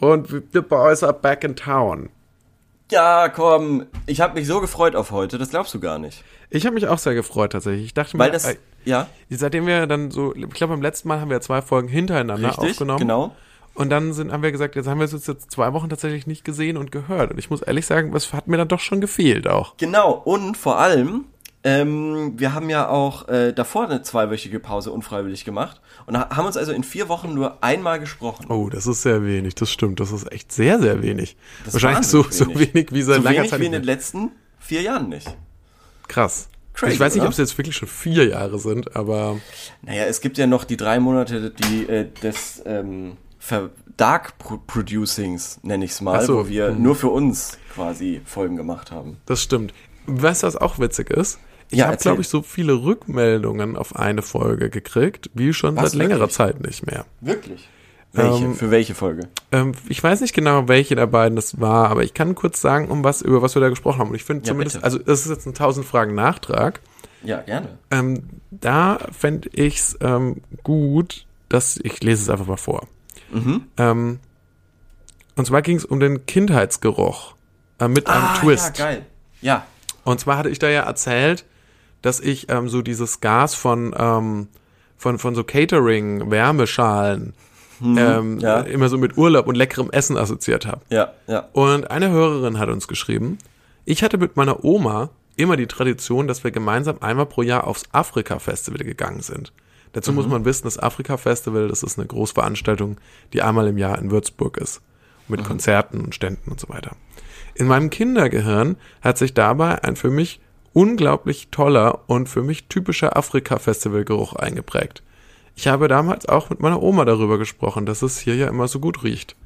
und the boys are back in town. Ja, komm, ich habe mich so gefreut auf heute, das glaubst du gar nicht. Ich habe mich auch sehr gefreut tatsächlich. Ich dachte Weil mir, das, äh, ja, seitdem wir dann so, ich glaube beim letzten Mal haben wir zwei Folgen hintereinander richtig, aufgenommen. genau. Und dann sind, haben wir gesagt, jetzt haben wir es jetzt, jetzt zwei Wochen tatsächlich nicht gesehen und gehört. Und ich muss ehrlich sagen, es hat mir dann doch schon gefehlt auch. Genau, und vor allem, ähm, wir haben ja auch äh, davor eine zweiwöchige Pause unfreiwillig gemacht und ha- haben uns also in vier Wochen nur einmal gesprochen. Oh, das ist sehr wenig, das stimmt. Das ist echt sehr, sehr wenig. Das Wahrscheinlich so, wahnsinnig so wenig. wenig wie seit so langer wenig Zeit. wie in den letzten vier Jahren nicht. Krass. Crazy, ich weiß nicht, ob es jetzt wirklich schon vier Jahre sind, aber Naja, es gibt ja noch die drei Monate die, äh, des ähm, Dark Pro Producings, nenne ich es mal, so, wo wir hm. nur für uns quasi Folgen gemacht haben. das stimmt. Weißt du, was auch witzig ist? Ich Ja, habe, glaube ich, so viele Rückmeldungen auf eine Folge gekriegt, wie schon Was, seit längerer wirklich? Zeit nicht mehr. Wirklich? Welche? Ähm, für welche Folge? Ähm, ich weiß nicht genau, welche der beiden das war, aber ich kann kurz sagen, um was, über was wir da gesprochen haben. Und ich finde Ja, zumindest, bitte. also das ist jetzt ein 1000 Fragen Nachtrag. Ja, gerne. Ähm, da fände ich's ähm, gut, dass ich lese es einfach mal vor. Mhm. Ähm, und zwar ging es um den Kindheitsgeruch äh, mit einem Twist. Ah, Ja, geil. Ja. Und zwar hatte ich da ja erzählt, dass ich ähm, so dieses Gas von ähm, von von so Catering Wärmeschalen ähm, Mhm. ja. immer so mit Urlaub und leckerem Essen assoziiert habe. Ja, ja. Und eine Hörerin hat uns geschrieben, ich hatte mit meiner Oma immer die Tradition, dass wir gemeinsam einmal pro Jahr aufs Afrika-Festival gegangen sind. Dazu muss man wissen, das Afrika-Festival, das ist eine Großveranstaltung, die einmal im Jahr in Würzburg ist. Mit Konzerten und Ständen und so weiter. In meinem Kindergehirn hat sich dabei ein für mich unglaublich toller und für mich typischer Afrika-Festival-Geruch eingeprägt. Ich habe damals auch mit meiner Oma darüber gesprochen, dass es hier ja immer so gut riecht.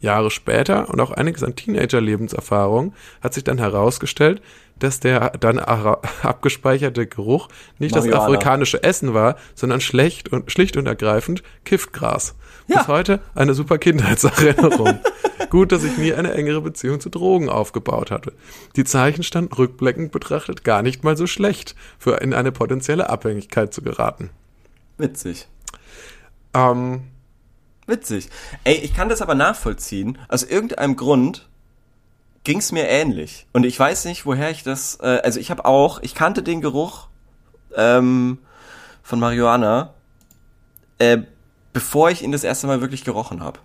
Jahre später und auch einiges an Teenager-Lebenserfahrung hat sich dann herausgestellt, dass der dann abgespeicherte Geruch nicht das Marihuana. afrikanische Essen war, sondern schlecht und, schlicht und ergreifend Giftgras. Ja. Bis heute eine super Kindheitserinnerung. Gut, dass ich nie eine engere Beziehung zu Drogen aufgebaut hatte. Die Zeichen standen rückblickend betrachtet gar nicht mal so schlecht, für in eine potenzielle Abhängigkeit zu geraten. Witzig. Ähm, Witzig. Ey, ich kann das aber nachvollziehen. Aus irgendeinem Grund ging's mir ähnlich. Und ich weiß nicht, woher ich das. Äh, also ich habe auch, ich kannte den Geruch ähm, von Marihuana, äh, bevor ich ihn das erste Mal wirklich gerochen habe.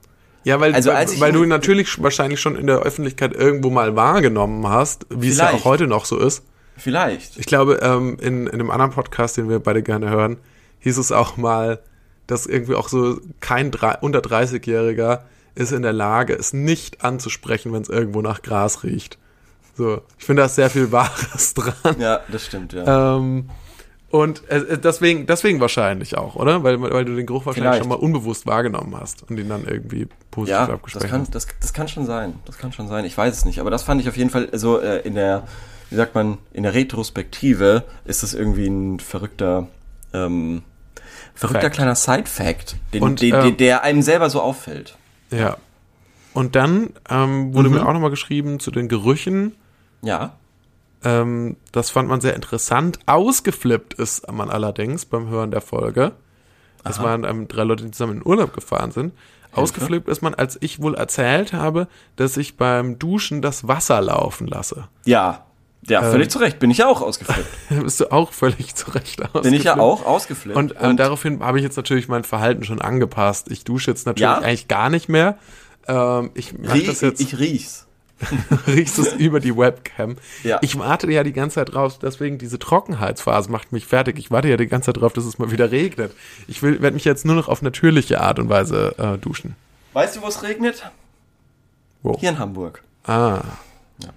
Ja, weil, Also weil, weil du ihn- natürlich wahrscheinlich schon in der Öffentlichkeit irgendwo mal wahrgenommen hast, wie es ja auch heute noch so ist. Vielleicht. Ich glaube, ähm, in, in einem anderen Podcast, den wir beide gerne hören, hieß es auch mal, dass irgendwie auch so kein unter 30-Jähriger ist in der Lage, es nicht anzusprechen, wenn es irgendwo nach Gras riecht. So, ich finde da ist sehr viel Wahres dran. Ja, das stimmt, ja. Ähm, und äh, deswegen, deswegen wahrscheinlich auch, oder? Weil, weil du den Geruch wahrscheinlich Vielleicht. schon mal unbewusst wahrgenommen hast und ihn dann irgendwie positiv Ja, das abgesprochen kann, hast. das, das kann schon sein. Das kann schon sein. Ich weiß es nicht. Aber das fand ich auf jeden Fall so äh, in der, wie sagt man, in der Retrospektive ist das irgendwie ein verrückter, ähm, verrückter Fact. kleiner Side-Fact, den, den, ähm, der einem selber so auffällt. Ja. Und dann ähm, wurde Mhm. mir auch nochmal geschrieben zu den Gerüchen. Ja. Ähm, das fand man sehr interessant. Ausgeflippt ist man allerdings beim Hören der Folge. Das waren ähm, drei Leute, die zusammen in Urlaub gefahren sind. Ausgeflippt ist man, als ich wohl erzählt habe, dass ich beim Duschen das Wasser laufen lasse. Ja. Ja, Ähm, völlig zu Recht. Bin ich ja auch ausgeflippt. Da bist du auch völlig zurecht ausgeflippt. Bin ich ja auch ausgeflippt. Und, äh, daraufhin habe ich jetzt natürlich mein Verhalten schon angepasst. Ich dusche jetzt natürlich Ja? eigentlich gar nicht mehr. Ähm, ich riech, das jetzt. ich riech's. riechst es über die Webcam. Ja. Ich warte ja die ganze Zeit drauf, deswegen diese Trockenheitsphase macht mich fertig. Ich warte ja die ganze Zeit drauf, dass es mal wieder regnet. Ich will, werde mich jetzt nur noch auf natürliche Art und Weise äh, duschen. Weißt du, wo es regnet? Wo? Hier in Hamburg. Ah. Ja.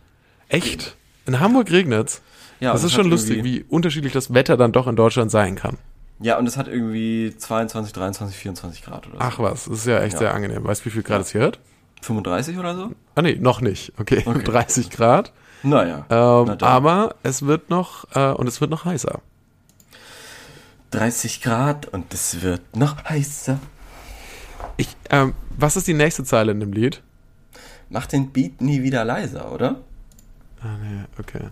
Echt? In Hamburg regnet's? Ja, das ist schon lustig, wie unterschiedlich das Wetter dann doch in Deutschland sein kann. Ja, und es hat irgendwie 22, 23, 24 Grad oder so. Ach was, das ist ja echt Ja. sehr angenehm. Weißt du, wie viel Grad es hier hat? 35 oder so? Ah nee, noch nicht. Okay, Okay. 30 Grad. Naja. Ähm, Na aber es wird noch, äh, und es wird noch heißer. 30 Grad und es wird noch heißer. Ich, ähm, was ist die nächste Zeile in dem Lied? Mach den Beat nie wieder leiser, oder? Ah nee, okay.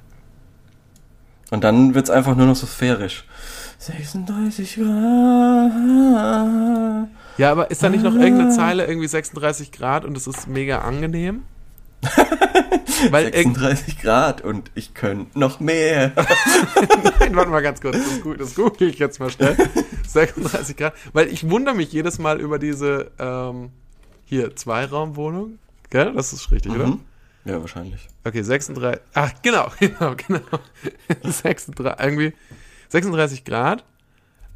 Und dann wird's einfach nur noch so sphärisch. 36 Grad. Ja, aber ist da nicht noch irgendeine Zeile irgendwie 36 Grad und es ist mega angenehm? Weil 36 Grad und ich könnte noch mehr. Nein, warte mal ganz kurz, das, das google ich jetzt mal schnell. 36 Grad, weil ich wundere mich jedes Mal über diese ähm, hier Zweiraumwohnung, gell? Das ist richtig, mhm. oder? Ja, wahrscheinlich. Okay, 36. Ach, genau, genau, genau. 36, irgendwie 36 Grad,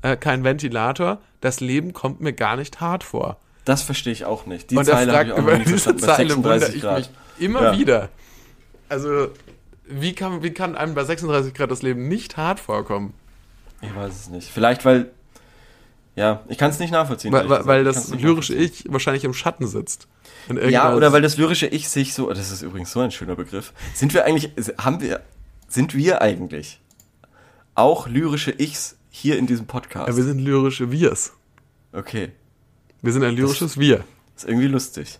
äh, kein Ventilator. Das Leben kommt mir gar nicht hart vor. Das verstehe ich auch nicht. Die Und Zeile habe ich auch über nie diese Zeile wundere ich Grad. mich immer ja. wieder. Also, wie kann, wie kann einem bei 36 Grad das Leben nicht hart vorkommen? Ich weiß es nicht. Vielleicht, weil. Ja, ich kann es nicht nachvollziehen. Weil, weil, weil das lyrische Ich wahrscheinlich im Schatten sitzt. Ja, oder weil das lyrische Ich sich so. Das ist übrigens so ein schöner Begriff. Sind wir eigentlich. Haben wir. Sind wir eigentlich auch lyrische Ichs hier in diesem Podcast? Ja, wir sind lyrische Wirs. Okay. Wir sind ein lyrisches das Wir. Ist irgendwie lustig.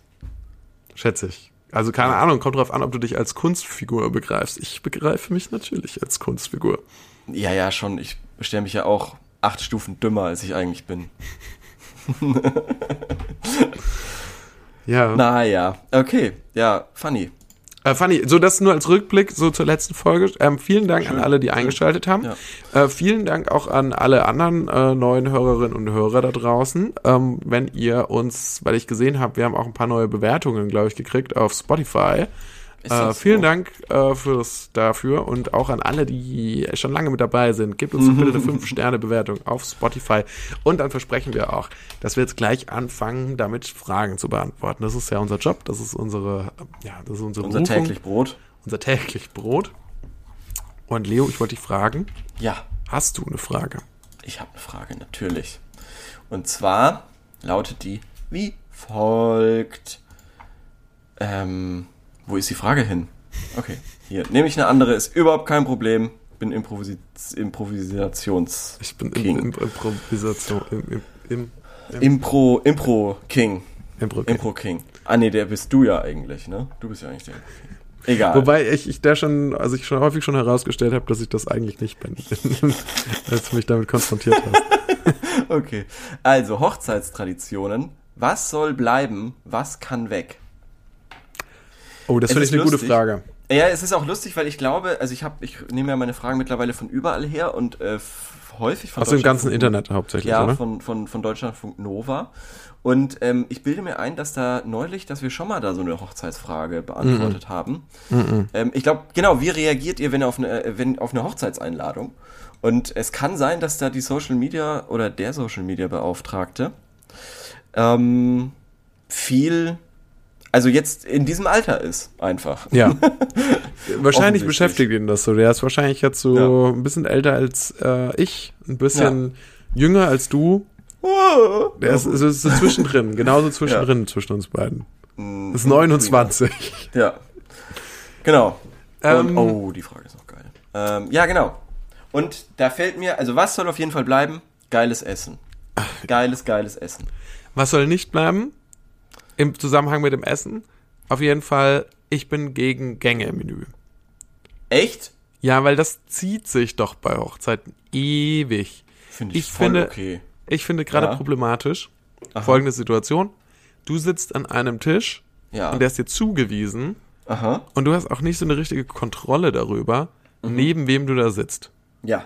Schätze ich. Also keine Ahnung, kommt drauf an, ob du dich als Kunstfigur begreifst. Ich begreife mich natürlich als Kunstfigur. Ja, ja, schon. Ich stelle mich ja auch acht Stufen dümmer, als ich eigentlich bin. ja. Naja, okay. Ja, funny. Äh, Fanny, so das nur als Rückblick so zur letzten Folge. Ähm, vielen Dank Schön. an alle, die eingeschaltet haben. Ja. Äh, vielen Dank auch an alle anderen äh, neuen Hörerinnen und Hörer da draußen. Ähm, wenn ihr uns, weil ich gesehen habe, wir haben auch ein paar neue Bewertungen, glaube ich, gekriegt auf Spotify. Äh, vielen so? Dank äh, fürs dafür und auch an alle, die schon lange mit dabei sind. Gebt uns bitte eine 5-Sterne-Bewertung auf Spotify. Und dann versprechen wir auch, dass wir jetzt gleich anfangen, damit Fragen zu beantworten. Das ist ja unser Job, das ist unsere, ja, das ist unsere Unser Berufung, täglich Brot. Unser täglich Brot. Und Leo, ich wollte dich fragen. Ja. Hast du eine Frage? Ich habe eine Frage, natürlich. Und zwar lautet die wie folgt. Ähm, wo ist die Frage hin? Okay, hier. Nehme ich eine andere, ist überhaupt kein Problem. Bin Improvis Improvisations. Ich bin King. Im, im, Improvisation. Im, im, im, Impro, Impro King. Impro King. Impro King. Ah nee, der bist du ja eigentlich, ne? Du bist ja eigentlich der. Egal. Wobei ich, ich da schon, also ich schon häufig schon herausgestellt habe, dass ich das eigentlich nicht bin, als du mich damit konfrontiert hast. okay. Also, Hochzeitstraditionen. Was soll bleiben? Was kann weg? Oh, das finde ich eine lustig. gute Frage. Ja, es ist auch lustig, weil ich glaube, also ich habe, ich nehme ja meine Fragen mittlerweile von überall her und äh, häufig von aus dem ganzen Internet hauptsächlich, ja, oder? von von von Deutschlandfunk Nova. Und ähm, ich bilde mir ein, dass da neulich, dass wir schon mal da so eine Hochzeitsfrage beantwortet mm -mm. haben. Mm ähm, ich glaube, genau, wie reagiert ihr, wenn auf eine, äh, wenn auf eine Hochzeitseinladung? Und es kann sein, dass da die Social Media oder der Social Media Beauftragte ähm, viel also jetzt in diesem Alter ist, einfach. Ja. wahrscheinlich beschäftigt ihn das so. Der ist wahrscheinlich jetzt so ja. ein bisschen älter als äh, ich, ein bisschen ja. jünger als du. Der ist, ist, ist so zwischendrin, genauso zwischendrin ja. zwischen uns beiden. Mm, ist 29. Ja. Genau. Ähm, oh, die Frage ist noch geil. Ähm, ja, genau. Und da fällt mir, also was soll auf jeden Fall bleiben? Geiles Essen. Geiles, geiles Essen. Was soll nicht bleiben? Im Zusammenhang mit dem Essen. Auf jeden Fall, ich bin gegen Gänge im Menü. Echt? Ja, weil das zieht sich doch bei Hochzeiten ewig. Find ich, ich finde, okay. Ich finde gerade ja. problematisch Aha. folgende Situation. Du sitzt an einem Tisch ja. und der ist dir zugewiesen Aha. und du hast auch nicht so eine richtige Kontrolle darüber, mhm. neben wem du da sitzt. Ja.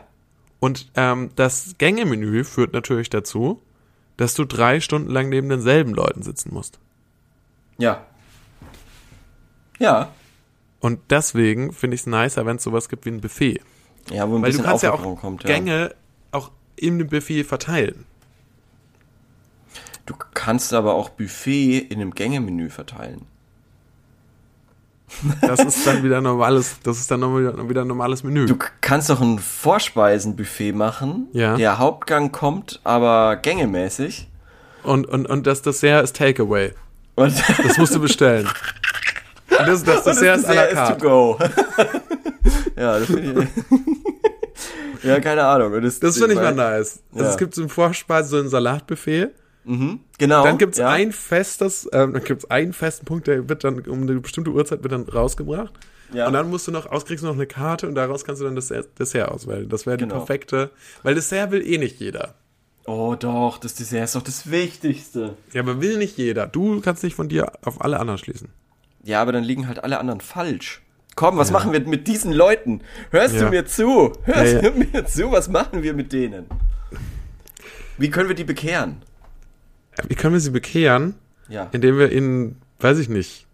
Und ähm, das Gängemenü führt natürlich dazu, dass du drei Stunden lang neben denselben Leuten sitzen musst. Ja. Ja. Und deswegen finde ich es nicer, wenn es sowas gibt wie ein Buffet. Ja, wo ein Weil bisschen du kannst ja auch kommt, ja. Gänge auch in dem Buffet verteilen. Du kannst aber auch Buffet in einem Gängemenü verteilen. Das ist dann wieder normales, das ist dann wieder ein normales Menü. Du kannst doch ein Vorspeisenbuffet machen. Ja. Der Hauptgang kommt, aber gängemäßig. Und, und, und das Dessert ist Takeaway. Und das musst du bestellen. Und das, das, das, das ist à la carte. to go. ja, das finde ich. ja, keine Ahnung. das das finde ich mal nice. Also ja. es gibt so ein Vorspeise, so ein Salatbuffet. Mhm, genau. Dann gibt's ja. ein festes, ähm, dann gibt's einen festen Punkt, der wird dann um eine bestimmte Uhrzeit wird dann rausgebracht. Ja. Und dann musst du noch, auskriegst du noch eine Karte und daraus kannst du dann das Dessert auswählen. Das wäre die genau. perfekte, weil Dessert will eh nicht jeder. Oh doch, das Dessert ist doch das Wichtigste. Ja, aber will nicht jeder. Du kannst nicht von dir auf alle anderen schließen. Ja, aber dann liegen halt alle anderen falsch. Komm, was machen wir mit diesen Leuten? Hörst Ja. du mir zu? Hörst Ja, ja. du mir zu? Was machen wir mit denen? Wie können wir die bekehren? Wie können wir sie bekehren? Ja. Indem wir ihnen, weiß ich nicht,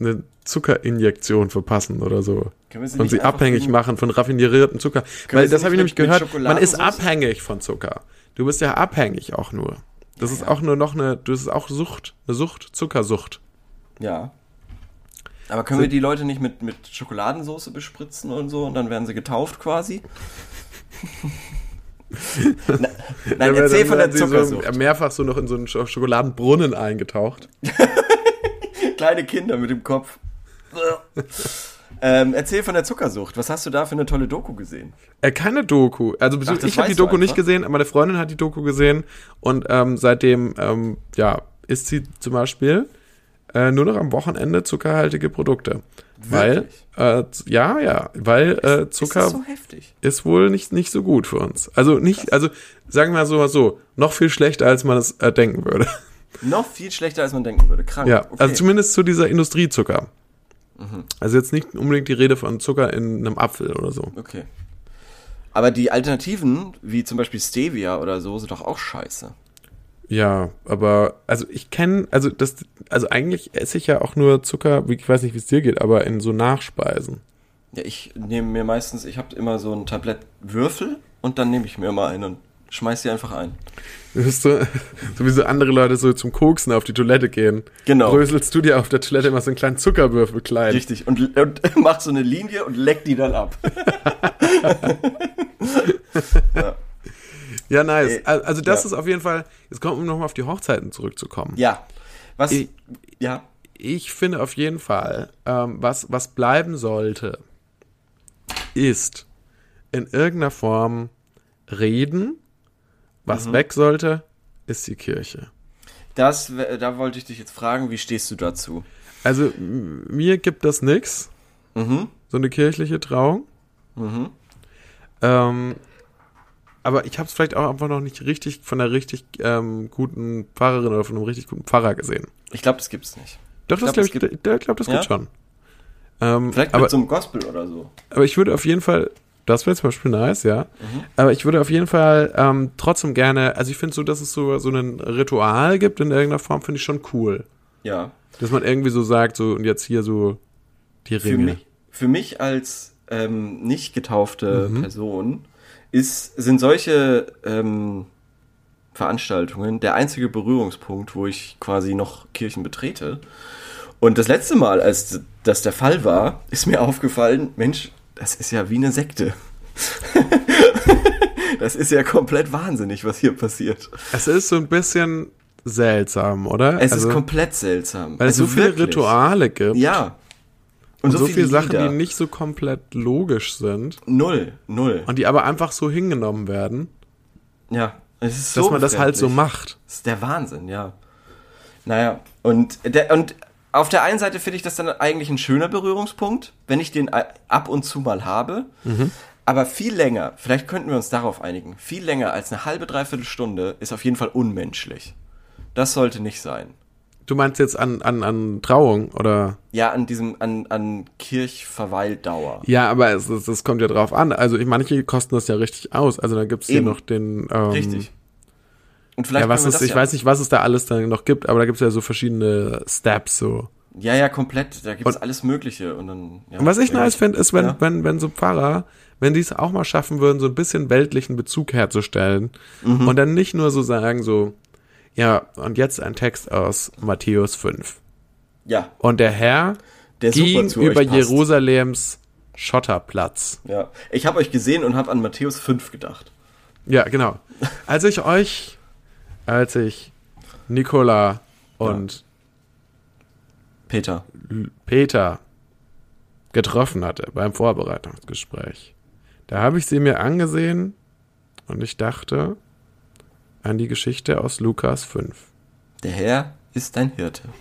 eine Zuckerinjektion verpassen oder so. Können wir sie Und nicht sie abhängig machen von raffinierten Zucker. Können Weil das habe ich nämlich gehört, man ist abhängig von Zucker. Du bist ja abhängig auch nur. Das ist auch nur noch eine, das ist auch Sucht, eine Sucht, Zuckersucht. Ja. Aber können wir die Leute nicht mit, mit Schokoladensauce bespritzen und so und dann werden sie getauft quasi? Na, nein, Dann erzähl von der sie so Zuckersucht. mehrfach so noch in so einen Sch- Schokoladenbrunnen eingetaucht. Kleine Kinder mit dem Kopf. ähm, erzähl von der Zuckersucht. Was hast du da für eine tolle Doku gesehen? Äh, keine Doku. Also Ach, ich habe die Doku nicht gesehen, aber meine Freundin hat die Doku gesehen und ähm, seitdem ja ja isst sie zum Beispiel äh, nur noch am Wochenende zuckerhaltige Produkte, weil äh, ja ja weil äh, Zucker Ist so heftig? ist wohl nicht nicht so gut für uns. Also nicht also sagen wir mal so so noch viel schlechter als man es äh, denken würde. Noch viel schlechter, als man denken würde. Krank. Ja, okay. Mhm. also zumindest zu dieser Industriezucker. Also jetzt nicht unbedingt die Rede von Zucker in einem Apfel oder so. Okay. Aber die Alternativen, wie zum Beispiel Stevia oder so, sind doch auch scheiße. Ja, aber also ich kenne, also das, also eigentlich esse ich ja auch nur Zucker, ich weiß nicht, wie es dir geht, aber in so Nachspeisen. Ja, ich nehme mir meistens, ich habe immer so ein Tablett Würfel und dann nehme ich mir immer einen und schmeiß die einfach ein. Du bist so, wie so andere Leute so zum Koksen auf die Toilette gehen. Genau. Bröselst du dir auf der Toilette immer so einen kleinen Zuckerwürfel klein. Richtig. Und, und mach so eine Linie und leck die dann ab. ja. Ja, nice. Al- Also das ja. ist auf jeden Fall, jetzt kommt um nochmal auf die Hochzeiten zurückzukommen. ja. Was? Ich- ja. Ich finde auf jeden Fall, ähm, was, was bleiben sollte, ist in irgendeiner Form reden. Was weg sollte, ist die Kirche. Das, da wollte ich dich jetzt fragen, wie stehst du dazu? Also mir gibt das nix, Mhm. so eine kirchliche Trauung. Mhm. Ähm, aber ich habe es vielleicht auch einfach noch nicht richtig von einer richtig ähm, guten Pfarrerin oder von einem richtig guten Pfarrer gesehen. Ich glaube, das gibt's nicht. Doch, das glaub, glaube es ich, gibt- ich glaube, das Ja? gibt schon. Ähm, Vielleicht aber, mit so einem Gospel oder so. aber ich würde auf jeden Fall, das wäre zum Beispiel nice, ja. Mhm. Aber ich würde auf jeden Fall ähm, trotzdem gerne, also ich finde so, dass es so, so ein Ritual gibt in irgendeiner Form, finde ich schon cool. Ja. Dass man irgendwie so sagt, so und jetzt hier so die Für Ringe. mich, für mich als ähm, nicht getaufte Mhm. Person ist, sind solche ähm, Veranstaltungen der einzige Berührungspunkt, wo ich quasi noch Kirchen betrete. Und das letzte Mal, als das der Fall war, ist mir aufgefallen, Mensch, das ist ja wie eine Sekte. das ist ja komplett wahnsinnig, was hier passiert. Es ist so ein bisschen seltsam, oder? Es also, ist komplett seltsam. weil es Also so viele wirklich. Rituale gibt. Ja. Und, so, viele Sachen, Lieder. die nicht so komplett logisch sind Null, null. und die aber einfach so hingenommen werden, Ja, es ist dass so man das halt so macht. Das ist der Wahnsinn, ja. Naja, und, der, und auf der einen Seite finde ich das dann eigentlich ein schöner Berührungspunkt, wenn ich den a- ab und zu mal habe. Mhm. Aber viel länger, vielleicht könnten wir uns darauf einigen, viel länger als eine halbe, dreiviertel Stunde ist auf jeden Fall unmenschlich. Das sollte nicht sein. Du meinst jetzt an, an, an Trauung oder? Ja, an diesem, an, an Kirchverweildauer. Ja, aber es, es, es kommt ja drauf an. Also ich, manche kosten das ja richtig aus. Also da gibt's hier Eben. noch den. Ähm, Richtig. Und vielleicht Ja, was ist, ich weiß nicht, was es da alles dann noch gibt, aber da gibt's ja so verschiedene Steps so. Ja, ja, komplett. Da gibt es alles Mögliche. Und, dann, ja, Und was ich nice finde, ist, wenn, Ja. wenn, wenn so Pfarrer, wenn die es auch mal schaffen würden, so ein bisschen weltlichen Bezug herzustellen Mhm. und dann nicht nur so sagen, so, ja, und jetzt ein Text aus Matthäus 5. Ja, Und der Herr der ging über. Jerusalems Schotterplatz. Ja, ich habe euch gesehen und habe an Matthäus 5 gedacht. Ja, genau. Als ich euch, als ich Nikola und Peter. L- Peter getroffen hatte beim Vorbereitungsgespräch, da habe ich sie mir angesehen und ich dachte an die Geschichte aus Lukas 5. Der Herr ist dein Hirte.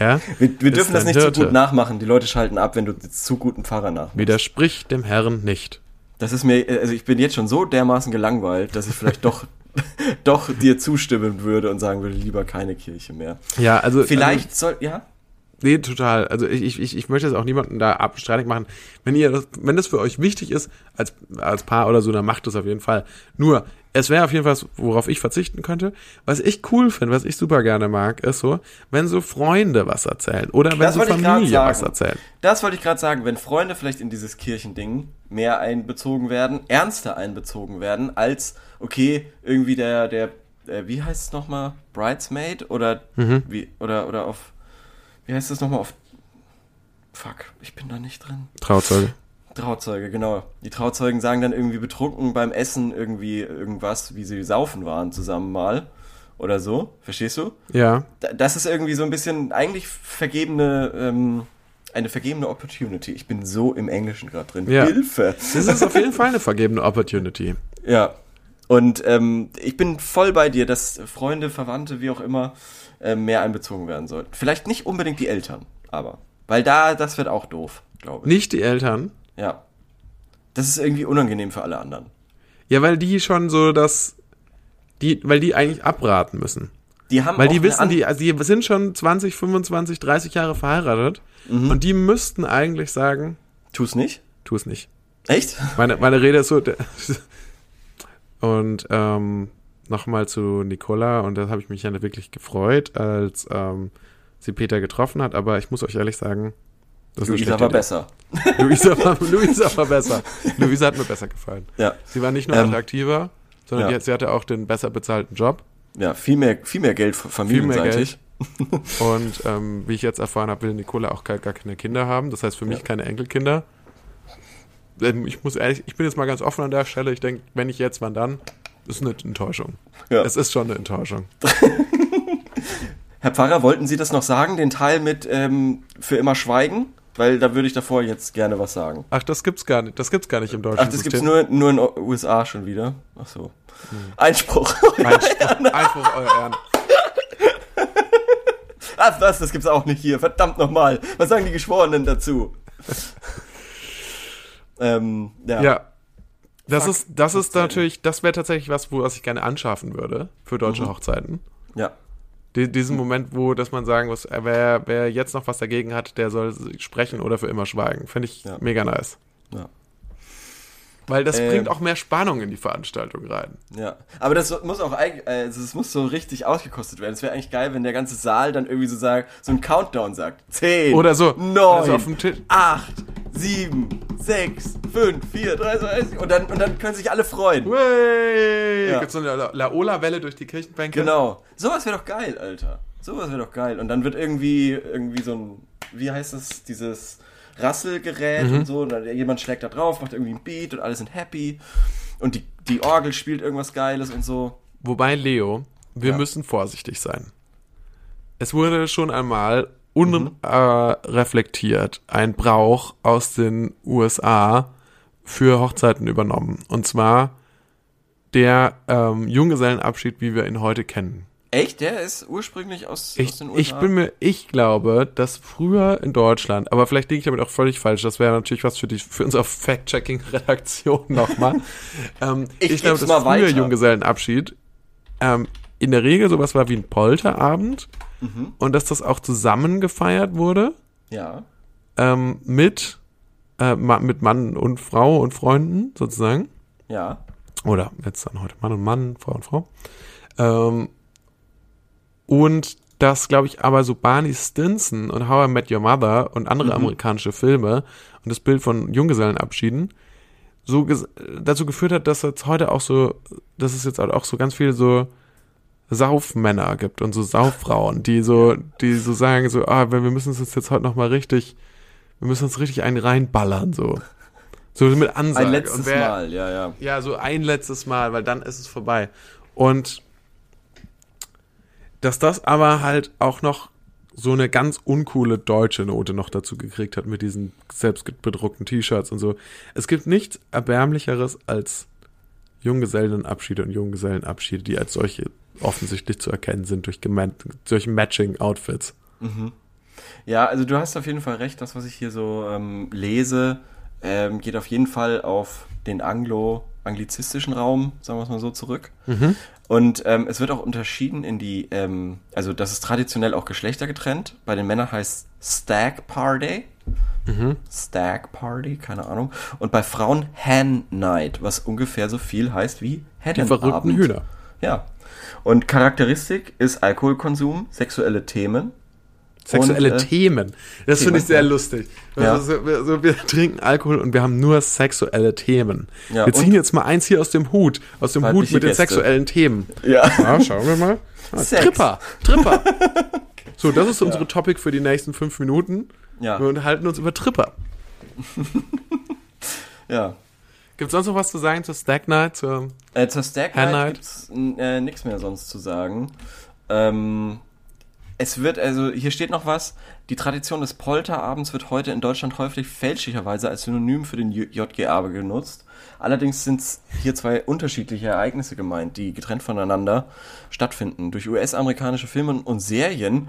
Ja? Wir, wir dürfen das nicht zu Hirte. gut nachmachen. Die Leute schalten ab, wenn du zu guten Pfarrer nachmachst. Widersprich dem Herrn nicht. Das ist mir, also ich bin jetzt schon so dermaßen gelangweilt, dass ich vielleicht doch doch dir zustimmen würde und sagen würde, lieber keine Kirche mehr. Ja, also. Vielleicht soll, ja? Nee, total. Also ich, ich, ich möchte jetzt auch niemanden da abstreitig machen. Wenn ihr das, wenn das für euch wichtig ist, als, als Paar oder so, dann macht das auf jeden Fall. Nur, es wäre auf jeden Fall worauf ich verzichten könnte. Was ich cool finde, was ich super gerne mag, ist so, wenn so Freunde was erzählen oder wenn Das so Familie was erzählen. Das wollte ich gerade sagen, wenn Freunde vielleicht in dieses Kirchending mehr einbezogen werden, ernster einbezogen werden, als, okay, irgendwie der, der, äh, wie heißt es nochmal? Bridesmaid? Oder Mhm. wie, oder, oder auf, wie heißt das nochmal auf, fuck, ich bin da nicht drin. Trauzeuge. Trauzeuge, genau. Die Trauzeugen sagen dann irgendwie betrunken beim Essen irgendwie irgendwas, wie sie saufen waren zusammen mal. Oder so. Verstehst du? Ja. Da- Das ist irgendwie so ein bisschen eigentlich vergebene, ähm, eine vergebene Opportunity. Ich bin so im Englischen gerade drin. Ja. Hilfe. Das ist auf jeden Fall eine vergebene Opportunity. Ja. Und ähm, ich bin voll bei dir, dass Freunde, Verwandte, wie auch immer, äh, mehr einbezogen werden sollten. Vielleicht nicht unbedingt die Eltern, aber. Weil da, das wird auch doof, glaube ich. Nicht die Eltern. Ja. Das ist irgendwie unangenehm für alle anderen. Ja, weil die schon so das, die, weil die eigentlich abraten müssen. Die haben Weil die wissen, die, also die sind schon 20, 25, 30 Jahre verheiratet und die müssten eigentlich sagen, Tu's nicht? tu es nicht. Echt? Meine, meine Rede ist so. Und ähm, nochmal zu Nicola, und da habe ich mich ja wirklich gefreut, als ähm, sie Peter getroffen hat, aber ich muss euch ehrlich sagen, das Luisa war besser. Luisa war, Luisa war besser. Luisa hat mir besser gefallen. Ja. Sie war nicht nur Ähm, attraktiver, sondern ja. die, sie hatte auch den besser bezahlten Job. Ja, viel mehr, viel mehr Geld familienseitig. Und ähm, wie ich jetzt erfahren habe, will Nicola auch gar, gar keine Kinder haben. Das heißt für mich Ja. keine Enkelkinder. Ähm, Ich muss ehrlich, ich bin jetzt mal ganz offen an der Stelle. Ich denke, wenn nicht jetzt, wann dann? Das ist eine Enttäuschung. Ja. Es ist schon eine Enttäuschung. Herr Pfarrer, wollten Sie das noch sagen, den Teil mit ähm, für immer schweigen? Weil da würde ich davor jetzt gerne was sagen. Ach, das gibt's gar nicht. Das gibt's gar nicht im deutschen Ach, das System. gibt's nur, nur in den USA schon wieder. Ach so. Einspruch. Einspruch, Einspruch, euer Ehren. Ach, was, das gibt's auch nicht hier. Verdammt nochmal. Was sagen die Geschworenen dazu? Ähm, ja. Ja. Das Fuck, ist, das ist natürlich, das wäre tatsächlich was, wo was ich gerne anschaffen würde für deutsche Mhm. Hochzeiten. ja. Die, diesen Moment, wo, dass man sagen muss, äh, wer, wer jetzt noch was dagegen hat, der soll sprechen oder für immer schweigen. Finde ich Ja. mega nice. Ja. Weil das Ähm. bringt auch mehr Spannung in die Veranstaltung rein. Ja, aber das muss auch eigentlich, also es muss so richtig ausgekostet werden. Es wäre eigentlich geil, wenn der ganze Saal dann irgendwie so sagt, so ein Countdown sagt. Zehn, Oder so. neun, Oder so auf dem Tisch. acht, sieben, sechs, fünf, vier, drei, zwei, eins. und dann und dann können sich alle freuen. Wey! Ja. Gibt's so eine La- Laola-Welle durch die Kirchenbänke? Genau. Sowas wäre doch geil, Alter. Sowas wäre doch geil. Und dann wird irgendwie irgendwie so ein, wie heißt das, dieses Rasselgerät Mhm. und so. Und dann jemand schlägt da drauf, macht irgendwie ein Beat und alle sind happy. Und die, die Orgel spielt irgendwas Geiles und so. Wobei, Leo, wir Ja. müssen vorsichtig sein. Es wurde schon einmal unreflektiert äh, reflektiert ein Brauch aus den USA für Hochzeiten übernommen. Und zwar der ähm, Junggesellenabschied, wie wir ihn heute kennen. Echt? Der ist ursprünglich aus, aus Ich, den USA? ich bin mir, ich glaube, dass früher in Deutschland, aber vielleicht liege ich damit auch völlig falsch, das wäre natürlich was für die, für unsere Fact-Checking-Redaktion nochmal. ähm, Ich ich, glaube, dass mal früher weiter. Junggesellenabschied ähm, in der Regel sowas war wie ein Polterabend Mhm. und dass das auch zusammen gefeiert wurde Ja. ähm, mit, äh, mit Mann und Frau und Freunden sozusagen Ja. oder jetzt dann heute Mann und Mann, Frau und Frau. Ähm, und das, glaube ich, aber so Barney Stinson und How I Met Your Mother und andere amerikanische Filme und das Bild von Junggesellenabschieden so dazu geführt hat, dass jetzt heute auch so, dass es jetzt halt auch so ganz viele so Saufmänner gibt und so Sauffrauen, die so, die so sagen so, ah, wir müssen uns jetzt heute noch mal richtig, wir müssen uns richtig einen reinballern, so. So mit Ansage. Ein letztes wer, Mal, ja, ja. ja, so ein letztes Mal, weil dann ist es vorbei. Und dass das aber halt auch noch so eine ganz uncoole deutsche Note noch dazu gekriegt hat mit diesen selbstbedruckten T-Shirts und so. Es gibt nichts erbärmlicheres als Junggesellenabschiede und Junggesellenabschiede, die als solche offensichtlich zu erkennen sind durch solche Matching-Outfits. Ja, also du hast auf jeden Fall recht. Das, was ich hier so ähm, lese, ähm, geht auf jeden Fall auf den Anglo, anglizistischen Raum, sagen wir es mal so, zurück. Mhm. Und ähm, es wird auch unterschieden in die, ähm, also das ist traditionell auch geschlechtergetrennt. Bei den Männern heißt Stag Party. Mhm. Stag Party, keine Ahnung. Und bei Frauen Hen Night, was ungefähr so viel heißt wie Die Hennenabend. verrückten Hühner. Ja. Und Charakteristik ist Alkoholkonsum, sexuelle Themen. Sexuelle Und, äh, Themen. Das finde ich sehr ja. lustig. Ja. Also, wir, so, wir trinken Alkohol und wir haben nur sexuelle Themen. Ja, wir ziehen jetzt mal eins hier aus dem Hut. Aus dem Hut mit den Gäste. sexuellen Themen. Ja. Schauen wir mal. Ah. Tripper. Tripper. So, das ist unsere Topic für die nächsten fünf Minuten. Ja. Wir unterhalten uns über Tripper. Ja. Gibt es sonst noch was zu sagen zur Stack Night? Zur Äh, zur Stack Night Night? gibt's äh, nichts mehr sonst zu sagen. Ähm, es wird, also hier steht noch was, die Tradition des Polterabends wird heute in Deutschland häufig fälschlicherweise als Synonym für den JGA genutzt. Allerdings sind hier zwei unterschiedliche Ereignisse gemeint, die getrennt voneinander stattfinden. Durch US-amerikanische Filme und Serien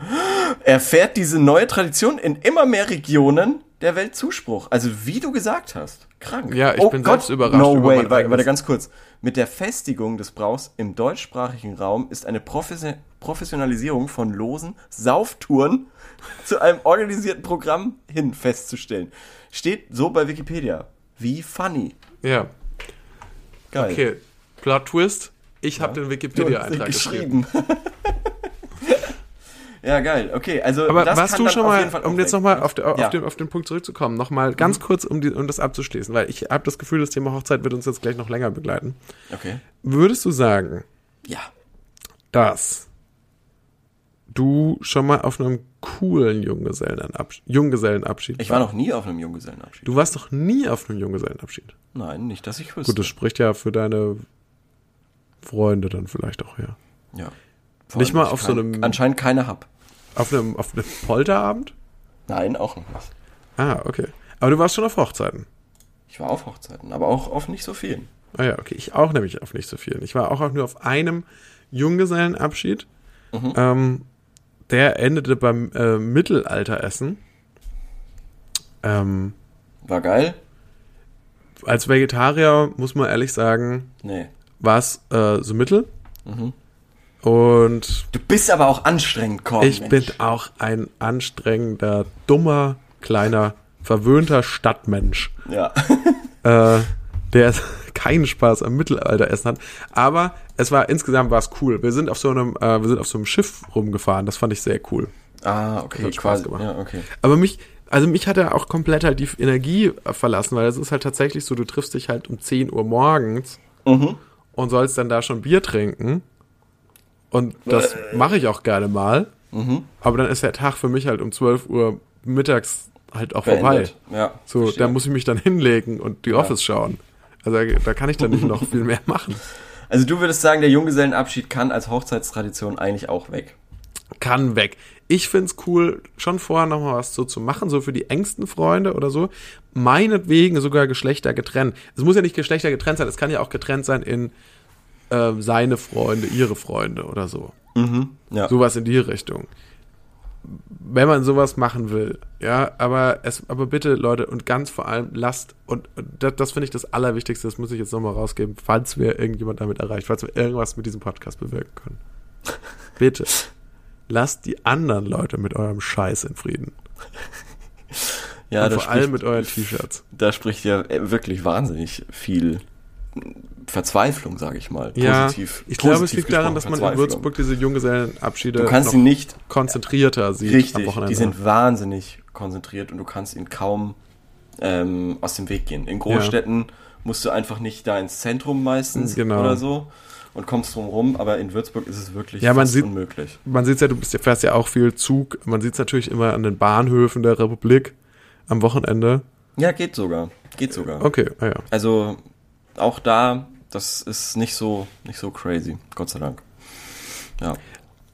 erfährt diese neue Tradition in immer mehr Regionen der Welt Zuspruch. Also wie du gesagt hast. Krank. Ja, ich bin selbst überrascht No über way. Warte, warte ganz kurz. Mit der Festigung des Brauchs im deutschsprachigen Raum ist eine Profes Professionalisierung von losen Sauftouren zu einem organisierten Programm hin festzustellen. Steht so bei Wikipedia. Wie funny. ja, Geil. okay. Plot Twist. Ich habe den Wikipedia-Eintrag den geschrieben. ja, geil. Okay, also Aber warst du schon auf mal, um jetzt nochmal auf, auf, Ja. Mhm. den, auf den Punkt zurückzukommen, nochmal ganz kurz, um, die, um das abzuschließen, weil ich habe das Gefühl, das Thema Hochzeit wird uns jetzt gleich noch länger begleiten. Okay. Würdest du sagen, Ja. dass du schon mal auf einem coolen Junggesellenabschied, Junggesellenabschied Ich war noch nie auf einem Junggesellenabschied. Du warst doch nie auf einem Junggesellenabschied. Nein, nicht, dass ich wüsste. Gut, das spricht ja für deine Freunde dann vielleicht auch her. ja. Nicht mal auf so kein- einem- Anscheinend keine hab. Auf einem, auf einem Polterabend? Nein, auch noch nicht. Ah, okay. Aber du warst schon auf Hochzeiten. Ich war auf Hochzeiten, aber auch auf nicht so vielen. Ah ja, okay. Ich auch nämlich auf nicht so vielen. Ich war auch nur auf einem Junggesellenabschied. Mhm. Ähm, der endete beim äh, Mittelalteressen. Ähm, War geil? als Vegetarier muss man ehrlich sagen, Nee. war es äh, so mittel. Mhm. Und Du bist aber auch anstrengend, Korn. ich bin auch ein anstrengender, dummer, kleiner, verwöhnter Stadtmensch. Ja. äh, der keinen Spaß am Mittelalteressen hat. Aber es war insgesamt war es cool. Wir sind auf so einem, äh, wir sind auf so einem Schiff rumgefahren. Das fand ich sehr cool. Ah, okay, hat Spaß quasi. gemacht. Ja, okay. Aber mich, also mich hat er auch komplett halt die Energie verlassen, weil es ist halt tatsächlich so, du triffst dich halt um 10 Uhr morgens Mhm. und sollst dann da schon Bier trinken. Und das mache ich auch gerne mal. Mhm. Aber dann ist der Tag für mich halt um 12 Uhr mittags halt auch vorbei. Beendet. Ja. So, verstehe. da muss ich mich dann hinlegen und die Office schauen. Also da kann ich dann nicht noch viel mehr machen. Also du würdest sagen, der Junggesellenabschied kann als Hochzeitstradition eigentlich auch weg. Kann weg. Ich find's cool, schon vorher noch mal was so zu machen, so für die engsten Freunde oder so. Meinetwegen sogar Geschlechter getrennt. Es muss ja nicht Geschlechter getrennt sein, es kann ja auch getrennt sein in ähm, seine Freunde, ihre Freunde oder so. Mhm. Ja. Sowas in die Richtung. Wenn man sowas machen will, ja, aber es, aber bitte, Leute, und ganz vor allem lasst, und, und das, das finde ich das Allerwichtigste, das muss ich jetzt nochmal rausgeben, falls wir irgendjemand damit erreicht, falls wir irgendwas mit diesem Podcast bewirken können. Bitte, lasst die anderen Leute mit eurem Scheiß in Frieden. ja, und vor allem spricht, mit euren T-Shirts. da spricht ja äh, wirklich wahnsinnig viel Verzweiflung, sage ich mal. Ja, Positiv. ich glaube, es positiv liegt daran, dass man in. Würzburg diese Junggesellenabschiede Du kannst ihn nicht konzentrierter sieht Richtig, die sind wahnsinnig konzentriert und du kannst ihn kaum ähm, aus dem Weg gehen. In Großstädten musst du einfach nicht da ins Zentrum meistens Genau. oder so und kommst drum rum, aber in Würzburg ist es wirklich Ja, man sieht- unmöglich. man sieht ja, du bist, fährst ja auch viel Zug. Man sieht es natürlich immer an den Bahnhöfen der Republik am Wochenende. Ja, geht sogar. Geht sogar. Okay, ah ja. Also auch da, das ist nicht so, nicht so crazy, Gott sei Dank. Ja.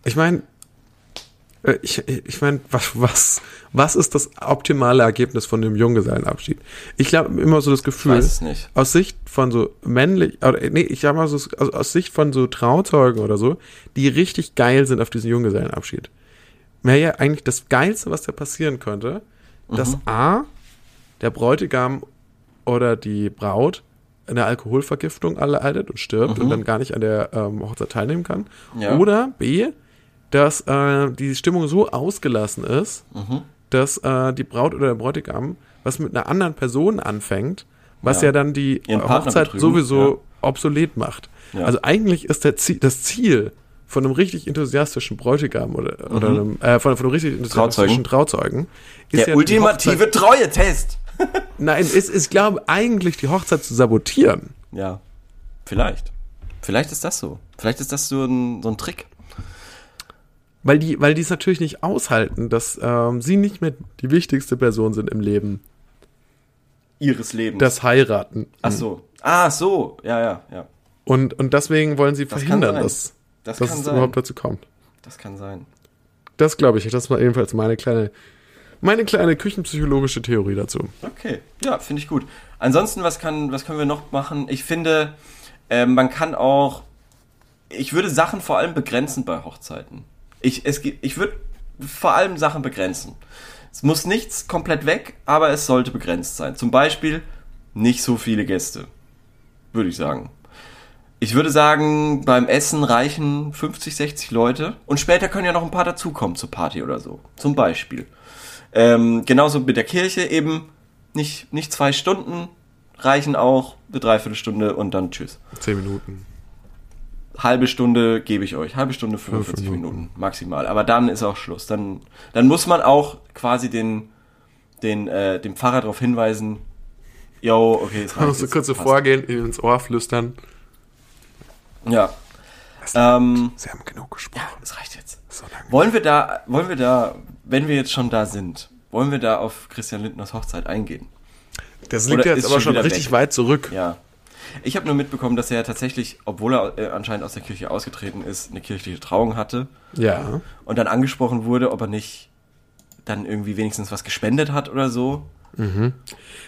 Ich meine, äh, ich, ich meine, was, was, was ist das optimale Ergebnis von dem Junggesellenabschied? Ich glaube immer so das Gefühl, aus Sicht von so männlich, oder nee, ich habe mal so, aus, aus Sicht von so Trauzeugen oder so, die richtig geil sind auf diesen Junggesellenabschied. Wäre ja eigentlich das Geilste, was da passieren könnte, dass A, der Bräutigam oder die Braut eine Alkoholvergiftung erleidet und stirbt und dann gar nicht an der ähm, Hochzeit teilnehmen kann. Mhm. Ja. Oder B, dass äh, die Stimmung so ausgelassen ist, Mhm. dass äh, die Braut oder der Bräutigam was mit einer anderen Person anfängt, was ja, Ja. dann die Ihren Hochzeit sowieso ja. obsolet macht. Also eigentlich ist der Ziel, das Ziel von einem richtig enthusiastischen Bräutigam oder, oder einem, äh, von, von einem richtig enthusiastischen Trauzeugen ist Der ultimative Hochzeit, Treue-Test. Nein, ist, ist glaube eigentlich die Hochzeit zu sabotieren. Ja, vielleicht. Vielleicht ist das so. Vielleicht ist das so ein, so ein Trick. Weil die, weil die es natürlich nicht aushalten, dass ähm, sie nicht mehr die wichtigste Person sind im Leben. Ihres Lebens. Das Heiraten. Ach so. Ah, so. Ja, ja, ja. Und, und deswegen wollen sie kann verhindern, dass, Das dass es sein. überhaupt dazu kommt. Das kann sein. Das glaube ich. Das war ebenfalls meine kleine, meine kleine küchenpsychologische Theorie dazu. Okay, ja, finde ich gut. Ansonsten, was kann, was können wir noch machen? Ich finde, ähm, man kann auch, ich würde Sachen vor allem begrenzen bei Hochzeiten. Ich, ich würde vor allem Sachen begrenzen. Es muss nichts komplett weg, aber es sollte begrenzt sein. Zum Beispiel nicht so viele Gäste, würde ich sagen. Ich würde sagen, beim Essen reichen 50, 60 Leute und später können ja noch ein paar dazukommen zur Party oder so. Zum Beispiel. Ähm, genauso mit der Kirche eben nicht, nicht zwei Stunden reichen auch, eine Dreiviertelstunde und dann tschüss. Zehn Minuten. Halbe Stunde gebe ich euch, halbe Stunde 45 Fünf Minuten. maximal. Aber dann ist auch Schluss. Dann, dann muss man auch quasi den, den, äh, dem Pfarrer darauf hinweisen, yo, okay, es reicht Also jetzt, kurz so vorgehen, ins Ohr flüstern. Ja. Ähm, Sie haben genug gesprochen. es reicht jetzt. So. Wollen wir da, wollen wir da, wenn wir jetzt schon da sind, wollen wir da auf Christian Lindners Hochzeit eingehen? Das liegt Oder jetzt ist aber schon schon richtig weg? weit zurück. Ja. Ich habe nur mitbekommen, dass er tatsächlich, obwohl er äh, anscheinend aus der Kirche ausgetreten ist, eine kirchliche Trauung hatte Ja. und dann angesprochen wurde, ob er nicht dann irgendwie wenigstens was gespendet hat oder so.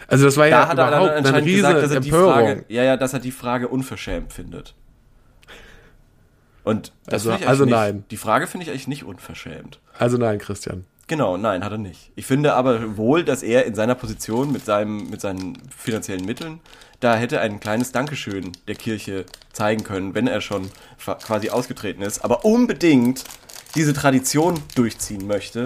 Also das war Da ja hat er dann überhaupt eine anscheinend riesige gesagt, dass er die Empörung. Frage, ja, ja, dass er die Frage unverschämt findet. Und Also- also eigentlich nein. nicht, die Frage finde ich eigentlich nicht unverschämt. Also nein, Christian. Genau, nein, hat er nicht. Ich finde aber wohl, dass er in seiner Position mit seinem, mit seinen finanziellen Mitteln da hätte ein kleines Dankeschön der Kirche zeigen können, wenn er schon quasi ausgetreten ist, aber unbedingt diese Tradition durchziehen möchte,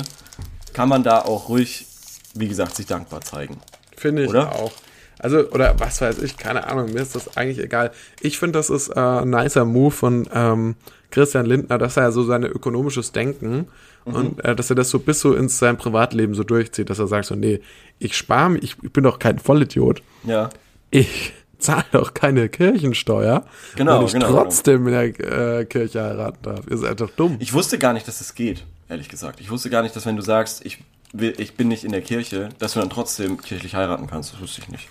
kann man da auch ruhig, wie gesagt, sich dankbar zeigen. Finde ich Oder? auch. Also, oder was weiß ich, keine Ahnung, mir ist das eigentlich egal. Ich finde, das ist äh, ein nicer Move von ähm, Christian Lindner, dass er so seine ökonomisches Denken Mhm. und äh, dass er das so bis so ins sein Privatleben so durchzieht, dass er sagt so, nee, ich spare mich, ich, ich bin doch kein Vollidiot. Ja. Ich zahle doch keine Kirchensteuer, Genau, wenn ich genau, trotzdem in der äh, Kirche heiraten darf. Ihr seid doch dumm. Ich wusste gar nicht, dass das geht, ehrlich gesagt. Ich wusste gar nicht, dass wenn du sagst, ich, will, ich bin nicht in der Kirche, dass du dann trotzdem kirchlich heiraten kannst. Das wusste ich nicht.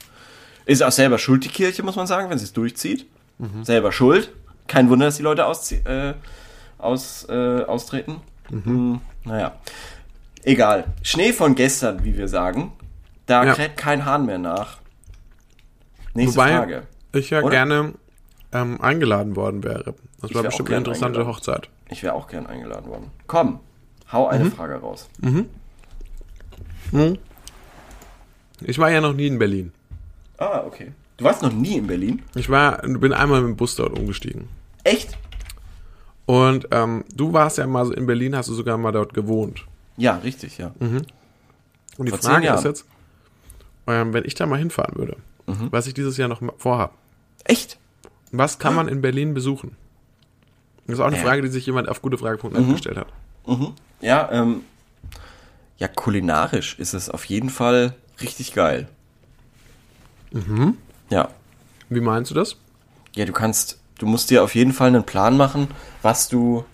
Ist auch selber schuld, die Kirche, muss man sagen, wenn sie es durchzieht. Selber schuld. Kein Wunder, dass die Leute auszie äh, aus, äh, austreten. Mhm. Naja. Egal. Schnee von gestern, wie wir sagen. Da Ja. kräht kein Hahn mehr nach. Nächste Wobei Frage. ich ja Oder? gerne ähm, eingeladen worden wäre. Das Ich war wär bestimmt eine interessante eingeladen. Hochzeit. Ich wäre auch gern eingeladen worden. Komm, hau eine Mhm. Frage raus. Ich war ja noch nie in Berlin. Ah, okay. Du warst noch nie in Berlin? Ich war, bin einmal mit dem Bus dort umgestiegen. Echt? Und ähm, du warst ja mal so in Berlin, hast du sogar mal dort gewohnt. Ja, richtig, ja. Und die Vor Frage ist jetzt, ähm, wenn ich da mal hinfahren würde, Mhm. was ich dieses Jahr noch vorhabe, Echt? was kann man in Berlin besuchen? Das ist auch eine Äh. Frage, die sich jemand auf gutefrage.net Mhm. gestellt hat. Ja, ähm, ja, kulinarisch ist es auf jeden Fall richtig geil. Mhm. Ja. Wie meinst du das? Ja, du kannst, du musst dir auf jeden Fall einen Plan machen, was du,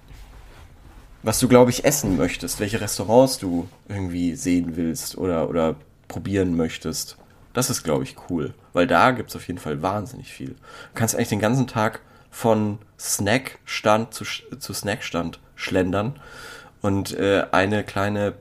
was du, glaube ich, essen möchtest, welche Restaurants du irgendwie sehen willst oder, oder probieren möchtest. Das ist, glaube ich, cool, weil da gibt's auf jeden Fall wahnsinnig viel. Du kannst eigentlich den ganzen Tag von Snackstand zu, zu Snackstand schlendern und äh, eine kleine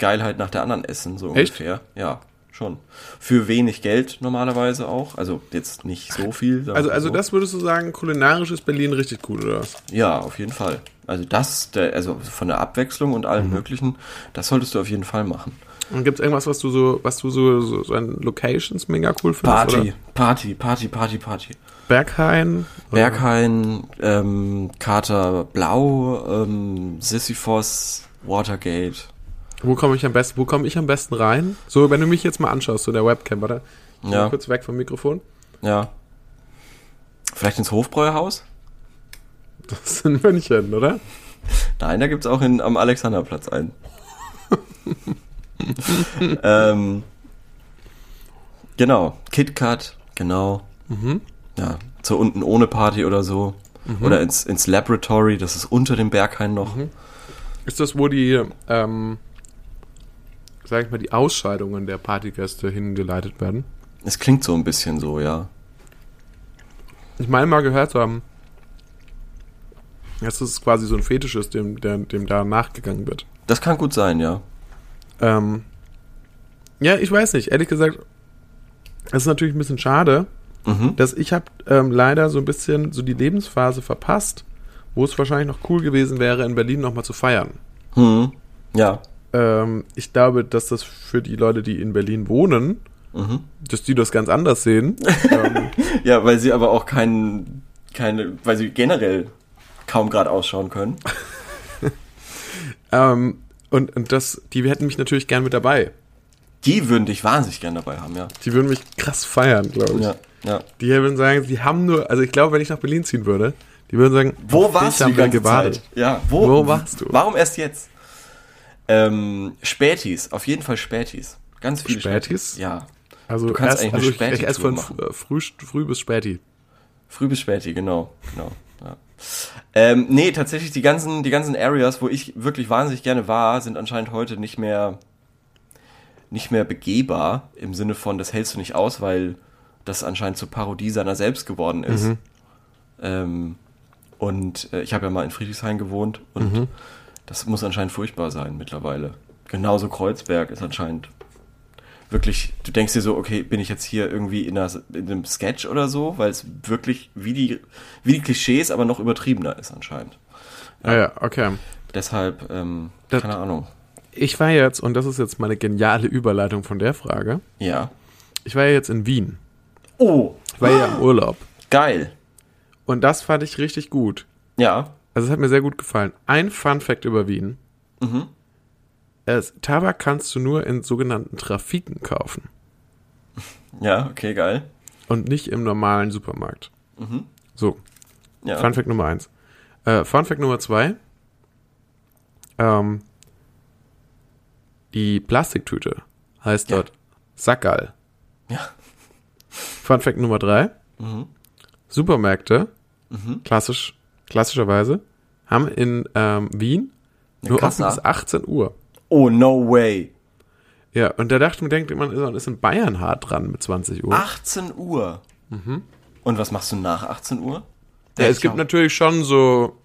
Geilheit nach der anderen essen, so Echt? ungefähr. Ja, schon. Für wenig Geld normalerweise auch. Also jetzt nicht so viel. Also, also so. das würdest du sagen, kulinarisch ist Berlin richtig gut, oder was? Ja, auf jeden Fall. Also das, der, also von der Abwechslung und allem möglichen, das solltest du auf jeden Fall machen. Und gibt's irgendwas, was du so, was du so, so, so an Locations mega cool findest? Party, Oder? Party, Party, Party, Party. Berghain? Berghain, ähm, Kater Blau, ähm, Sisyphos, Watergate. Wo komme ich am besten, wo komme ich am besten rein? So, wenn du mich jetzt mal anschaust, so der Webcam, warte. Ich Ja. kurz weg vom Mikrofon. Ja. Vielleicht ins Hofbräuhaus? Das ist in München, oder? Nein, da gibt's auch in, am Alexanderplatz einen. ähm, genau, KitKat, genau. Ja, so unten ohne Party oder so. Oder ins, ins Laboratory, das ist unter dem Berghain noch. Ist das, wo die, ähm, sag ich mal, die Ausscheidungen der Partygäste hingeleitet werden? Es klingt so ein bisschen so, ja. Ich meine mal gehört zu haben, dass es quasi so ein Fetisch ist, dem, der, dem da nachgegangen wird. Das kann gut sein, ja. Ähm, ja, ich weiß nicht. Ehrlich gesagt, es ist natürlich ein bisschen schade, Mhm. dass ich habe ähm, leider so ein bisschen so die Lebensphase verpasst, wo es wahrscheinlich noch cool gewesen wäre, in Berlin nochmal zu feiern. Hm. Ja. Ähm, ich glaube, dass das für die Leute, die in Berlin wohnen, Mhm. dass die das ganz anders sehen. ähm, Ja, weil sie aber auch keinen, keine, weil sie generell kaum gerade ausschauen können. ähm, und, und das, die hätten mich natürlich gern mit dabei. Die würden dich wahnsinnig gern dabei haben, ja. Die würden mich krass feiern, glaube ich. Ja, ja. Die würden sagen, sie haben nur, also ich glaube, wenn ich nach Berlin ziehen würde, die würden sagen, Wo warst du die ganze Zeit? Ja, wo, Wo warst du? Warum erst jetzt? Ähm, Spätis, auf jeden Fall Spätis. Ganz viele Spätis? Ja. Also Du kannst erst, eigentlich also eine ich, ich esse von fr- früh, früh bis späti. Früh bis Späti, genau. genau ja. ähm, nee, tatsächlich die ganzen, die ganzen Areas, wo ich wirklich wahnsinnig gerne war, sind anscheinend heute nicht mehr nicht mehr begehbar im Sinne von, das hältst du nicht aus, weil das anscheinend zur Parodie seiner selbst geworden ist. Mhm. Ähm, und äh, ich habe ja mal in Friedrichshain gewohnt und Mhm. Das muss anscheinend furchtbar sein mittlerweile. Genauso Kreuzberg ist anscheinend wirklich, du denkst dir so, okay, bin ich jetzt hier irgendwie in, einer, in einem Sketch oder so, weil es wirklich wie die, wie die Klischees, aber noch übertriebener ist anscheinend. Ja, ja, okay. Deshalb, ähm, Das- keine Ahnung. Ich war jetzt, und das ist jetzt meine geniale Überleitung von der Frage, Ja. ich war ja jetzt in Wien. Oh, Ich war ja im Urlaub. geil. Und das fand ich richtig gut. Ja. Also es hat mir sehr gut gefallen. Ein Fun Fact über Wien. Mhm. Es, Tabak kannst du nur in sogenannten Trafiken kaufen Ja, okay, geil. und nicht im normalen Supermarkt. Mhm. So, Ja. Fun Fact Nummer eins. Äh, Fun Fact Nummer zwei. Ähm, die Plastiktüte heißt Ja. dort Sackerl. Ja. Fun Fact Nummer drei. Mhm. Supermärkte, Mhm. klassisch, klassischerweise, haben in ähm, Wien nur Kassa? offen bis 18 Uhr. Oh, no way. Ja, und da dachte man, denkt man, ist in Bayern hart dran mit 20 Uhr. 18 Uhr. Und was machst du nach 18 Uhr? Mhm. ja, es gibt natürlich schon so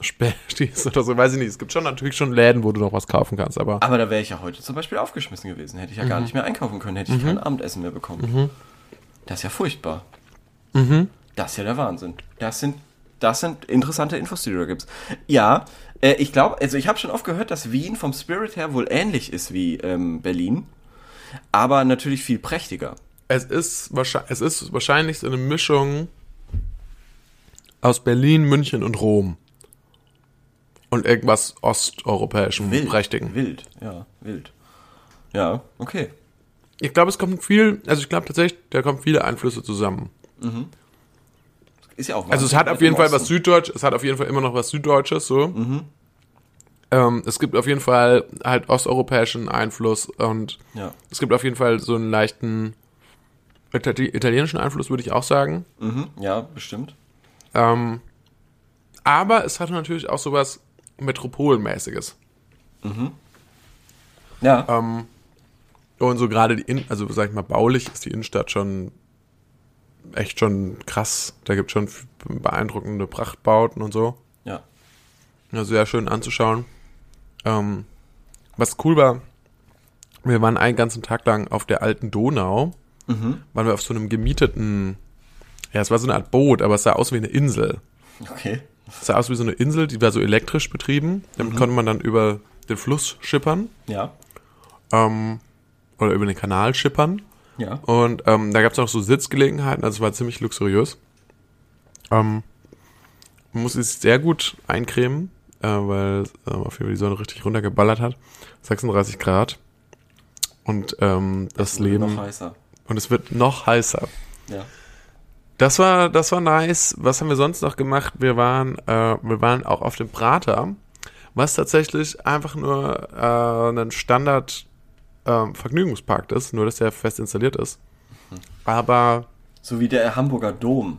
Spätis oder so, weiß ich nicht. Es gibt schon natürlich schon Läden, wo du noch was kaufen kannst, aber Aber da wäre ich ja heute zum Beispiel aufgeschmissen gewesen. Hätte ich ja Mhm. gar nicht mehr einkaufen können, hätte ich kein Abendessen mehr bekommen. Das ist ja furchtbar. Mhm. Das ist ja der Wahnsinn. Das sind, das sind interessante Infos, die du da gibst. Ja, äh, ich glaube, also ich habe schon oft gehört, dass Wien vom Spirit her wohl ähnlich ist wie ähm, Berlin, aber natürlich viel prächtiger. es ist wahrscheinlich, es ist wahrscheinlich so eine Mischung aus Berlin, München und Rom. Und irgendwas osteuropäischem, Wild. prächtigen. Wild, ja, wild. Ja, okay. Ich glaube, es kommt viel, also ich glaube tatsächlich, da kommen viele Einflüsse zusammen. Ist ja auch Also es hat auf jeden Fall was. Süddeutsch, es hat auf jeden Fall immer noch was Süddeutsches, so. Ähm, es gibt auf jeden Fall halt osteuropäischen Einfluss und Ja. es gibt auf jeden Fall so einen leichten Itali italienischen Einfluss, würde ich auch sagen. Mhm, ja, bestimmt. Ähm, aber es hat natürlich auch sowas Metropolmäßiges. Ja, Ähm, und so gerade die, In also sag ich mal, baulich ist die Innenstadt schon echt schon krass. Da gibt schon f- beeindruckende Prachtbauten und so. ja. Ja, sehr schön anzuschauen. Ähm, was cool war, wir waren einen ganzen Tag lang auf der alten Donau, Mhm. waren wir auf so einem gemieteten, ja, es war so eine Art Boot, aber es sah aus wie eine Insel. Okay. Das sah aus wie so eine Insel, die war so elektrisch betrieben. Damit Mhm. konnte man dann über den Fluss schippern Ja. ähm, oder über den Kanal schippern. Ja. Und ähm, da gab es auch so Sitzgelegenheiten, also es war ziemlich luxuriös. Ähm, man musste sich sehr gut eincremen, äh, weil äh, auf jeden Fall die Sonne richtig runtergeballert hat. 36 Grad. Und ähm, das Leben. Noch heißer. Und es wird noch heißer. Ja. Das war, das war nice. Was haben wir sonst noch gemacht? Wir waren, äh, wir waren auch auf dem Prater, was tatsächlich einfach nur äh, ein Standard ähm, Vergnügungspark ist, nur dass der fest installiert ist. Aber So wie der Hamburger Dom.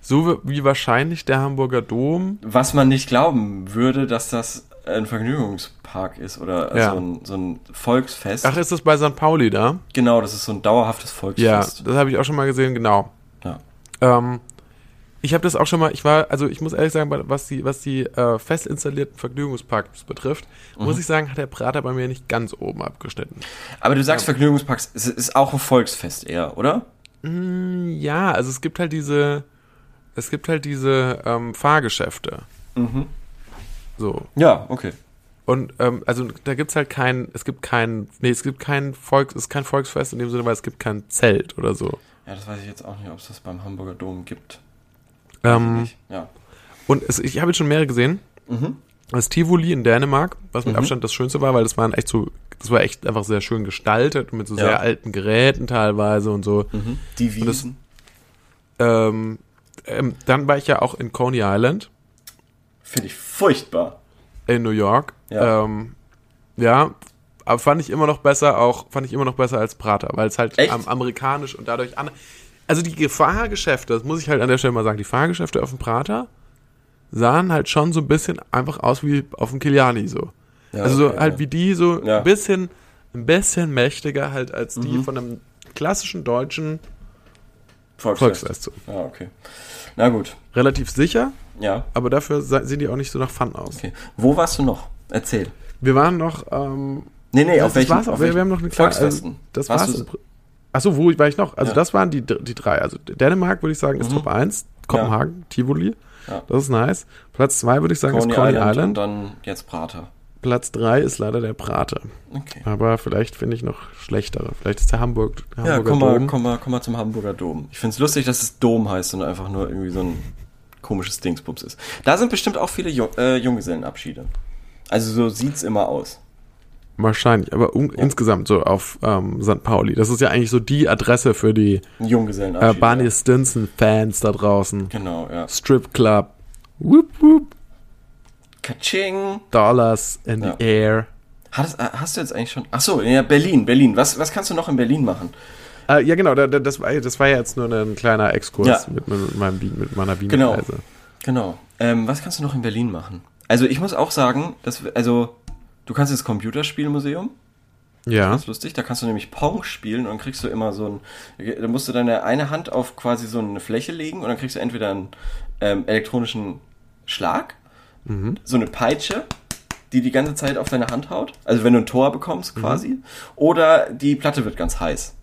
so wie wahrscheinlich der Hamburger Dom. Was man nicht glauben würde, dass das ein Vergnügungspark ist oder Ja. so, ein, so ein Volksfest. Ach, ist das bei St. Pauli da? genau, das ist so ein dauerhaftes Ja, Volksfest. das habe ich auch schon mal gesehen, genau. Ja. Ähm, ich habe das auch schon mal, ich war, also ich muss ehrlich sagen, was die, was die äh, fest installierten Vergnügungsparks betrifft, muss ich sagen, hat der Prater bei mir nicht ganz oben abgeschnitten. Aber du sagst Vergnügungsparks, es ist auch ein Volksfest eher, oder? Ja, also es gibt halt diese, es gibt halt diese ähm, Fahrgeschäfte. Mhm. So. Ja, okay. Und ähm, also da gibt's halt kein, es gibt kein, nee, es gibt kein Volks, es ist kein Volksfest in dem Sinne, weil es gibt kein Zelt oder so. Ja, das weiß ich jetzt auch nicht, ob es das beim Hamburger Dom gibt. Ähm. Ja. und es, ich habe jetzt schon mehrere gesehen. Mhm. Das Tivoli in Dänemark, was mit Mhm. Abstand das Schönste war, weil das waren echt so, das war echt einfach sehr schön gestaltet und mit so Ja. sehr alten Geräten teilweise und so. Mhm. Die Und das- Wiesen. Ähm, ähm, dann war ich ja auch in Coney Island Finde ich furchtbar. in New York. Ja. Ähm, ja, aber fand ich immer noch besser, auch fand ich immer noch besser als Prater, weil es halt am, amerikanisch und dadurch an. Also die Fahrgeschäfte, das muss ich halt an der Stelle mal sagen, die Fahrgeschäfte auf dem Prater sahen halt schon so ein bisschen einfach aus wie auf dem Kiliani so. Ja, also so okay, halt ja. wie die so Ja. ein bisschen, ein bisschen mächtiger halt als die Mhm. von einem klassischen deutschen Volksfest. Volksfest. Ja, okay. Na gut. Relativ sicher, Ja, aber dafür sehen die auch nicht so nach Fun aus. okay. Wo warst du noch? Erzähl. Wir waren noch, ähm, Nee, nee, auf das welchen, war's auf Wir, welchen wir haben noch eine kleine. Volksfesten? Also, das Warst war's. du- Achso, wo war ich noch? Also Ja. das waren die, die drei. Also Dänemark würde ich sagen ist Mhm. Top 1, Kopenhagen, Tivoli. Ja. Das ist nice. Platz 2 würde ich sagen Coney ist Coney Island, Island. und dann jetzt Prater. Platz 3 ist leider der Prater. Okay. Aber vielleicht finde ich noch schlechtere. Vielleicht ist der Hamburg, der Ja, Hamburger komm mal, Dom. komm, mal, komm mal zum Hamburger Dom. Ich find's lustig, dass es Dom heißt und einfach nur irgendwie so ein komisches Dingsbums ist. Da sind bestimmt auch viele Jung, äh, Junggesellenabschiede. Also so sieht's immer aus. Wahrscheinlich, aber um, insgesamt so auf ähm, St. Pauli. Das ist ja eigentlich so die Adresse für die Ein äh. Barney Stinson-Fans da draußen. Genau, ja. Strip Club. Whoop, whoop. Kaching. Dollars in Ja. the air. Hast, äh, hast du jetzt eigentlich schon. Ach so, ja, Berlin, Berlin. Was, was kannst du noch in Berlin machen? Äh, ja, genau, da, da, das, war, das war ja jetzt nur ein kleiner Exkurs Ja. mit, mit, meinem, mit meiner Genau. Wien-Reise. Genau. Ähm, was kannst du noch in Berlin machen? Also ich muss auch sagen, dass wir- also du kannst ins Computerspielmuseum. Ja. Ganz lustig. Da kannst du nämlich Pong spielen und dann kriegst du immer so ein. Da musst du deine eine Hand auf quasi so eine Fläche legen und dann kriegst du entweder einen ähm, elektronischen Schlag, so eine Peitsche, die die ganze Zeit auf deine Hand haut. Also wenn du ein Tor bekommst quasi. Oder die Platte wird ganz heiß.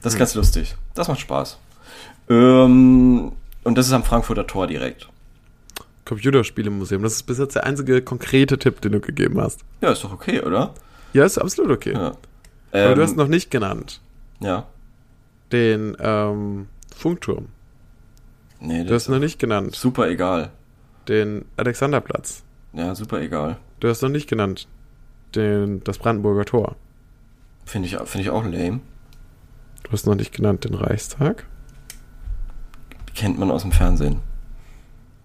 Das ist ganz lustig. Das macht Spaß. Ähm, und das ist am Frankfurter Tor direkt. Computerspielemuseum. Das ist bis jetzt der einzige konkrete Tipp, den du gegeben hast. Ja, ist doch okay, oder? Ja, ist absolut okay. Ja. Aber Ähm, du hast noch nicht genannt ja. den ähm, Funkturm. Nee, Du hast noch nicht genannt super egal. den Alexanderplatz. Ja, super egal. Du hast noch nicht genannt den, das Brandenburger Tor. Finde ich, finde ich auch lame. Du hast noch nicht genannt den Reichstag. Kennt man aus dem Fernsehen.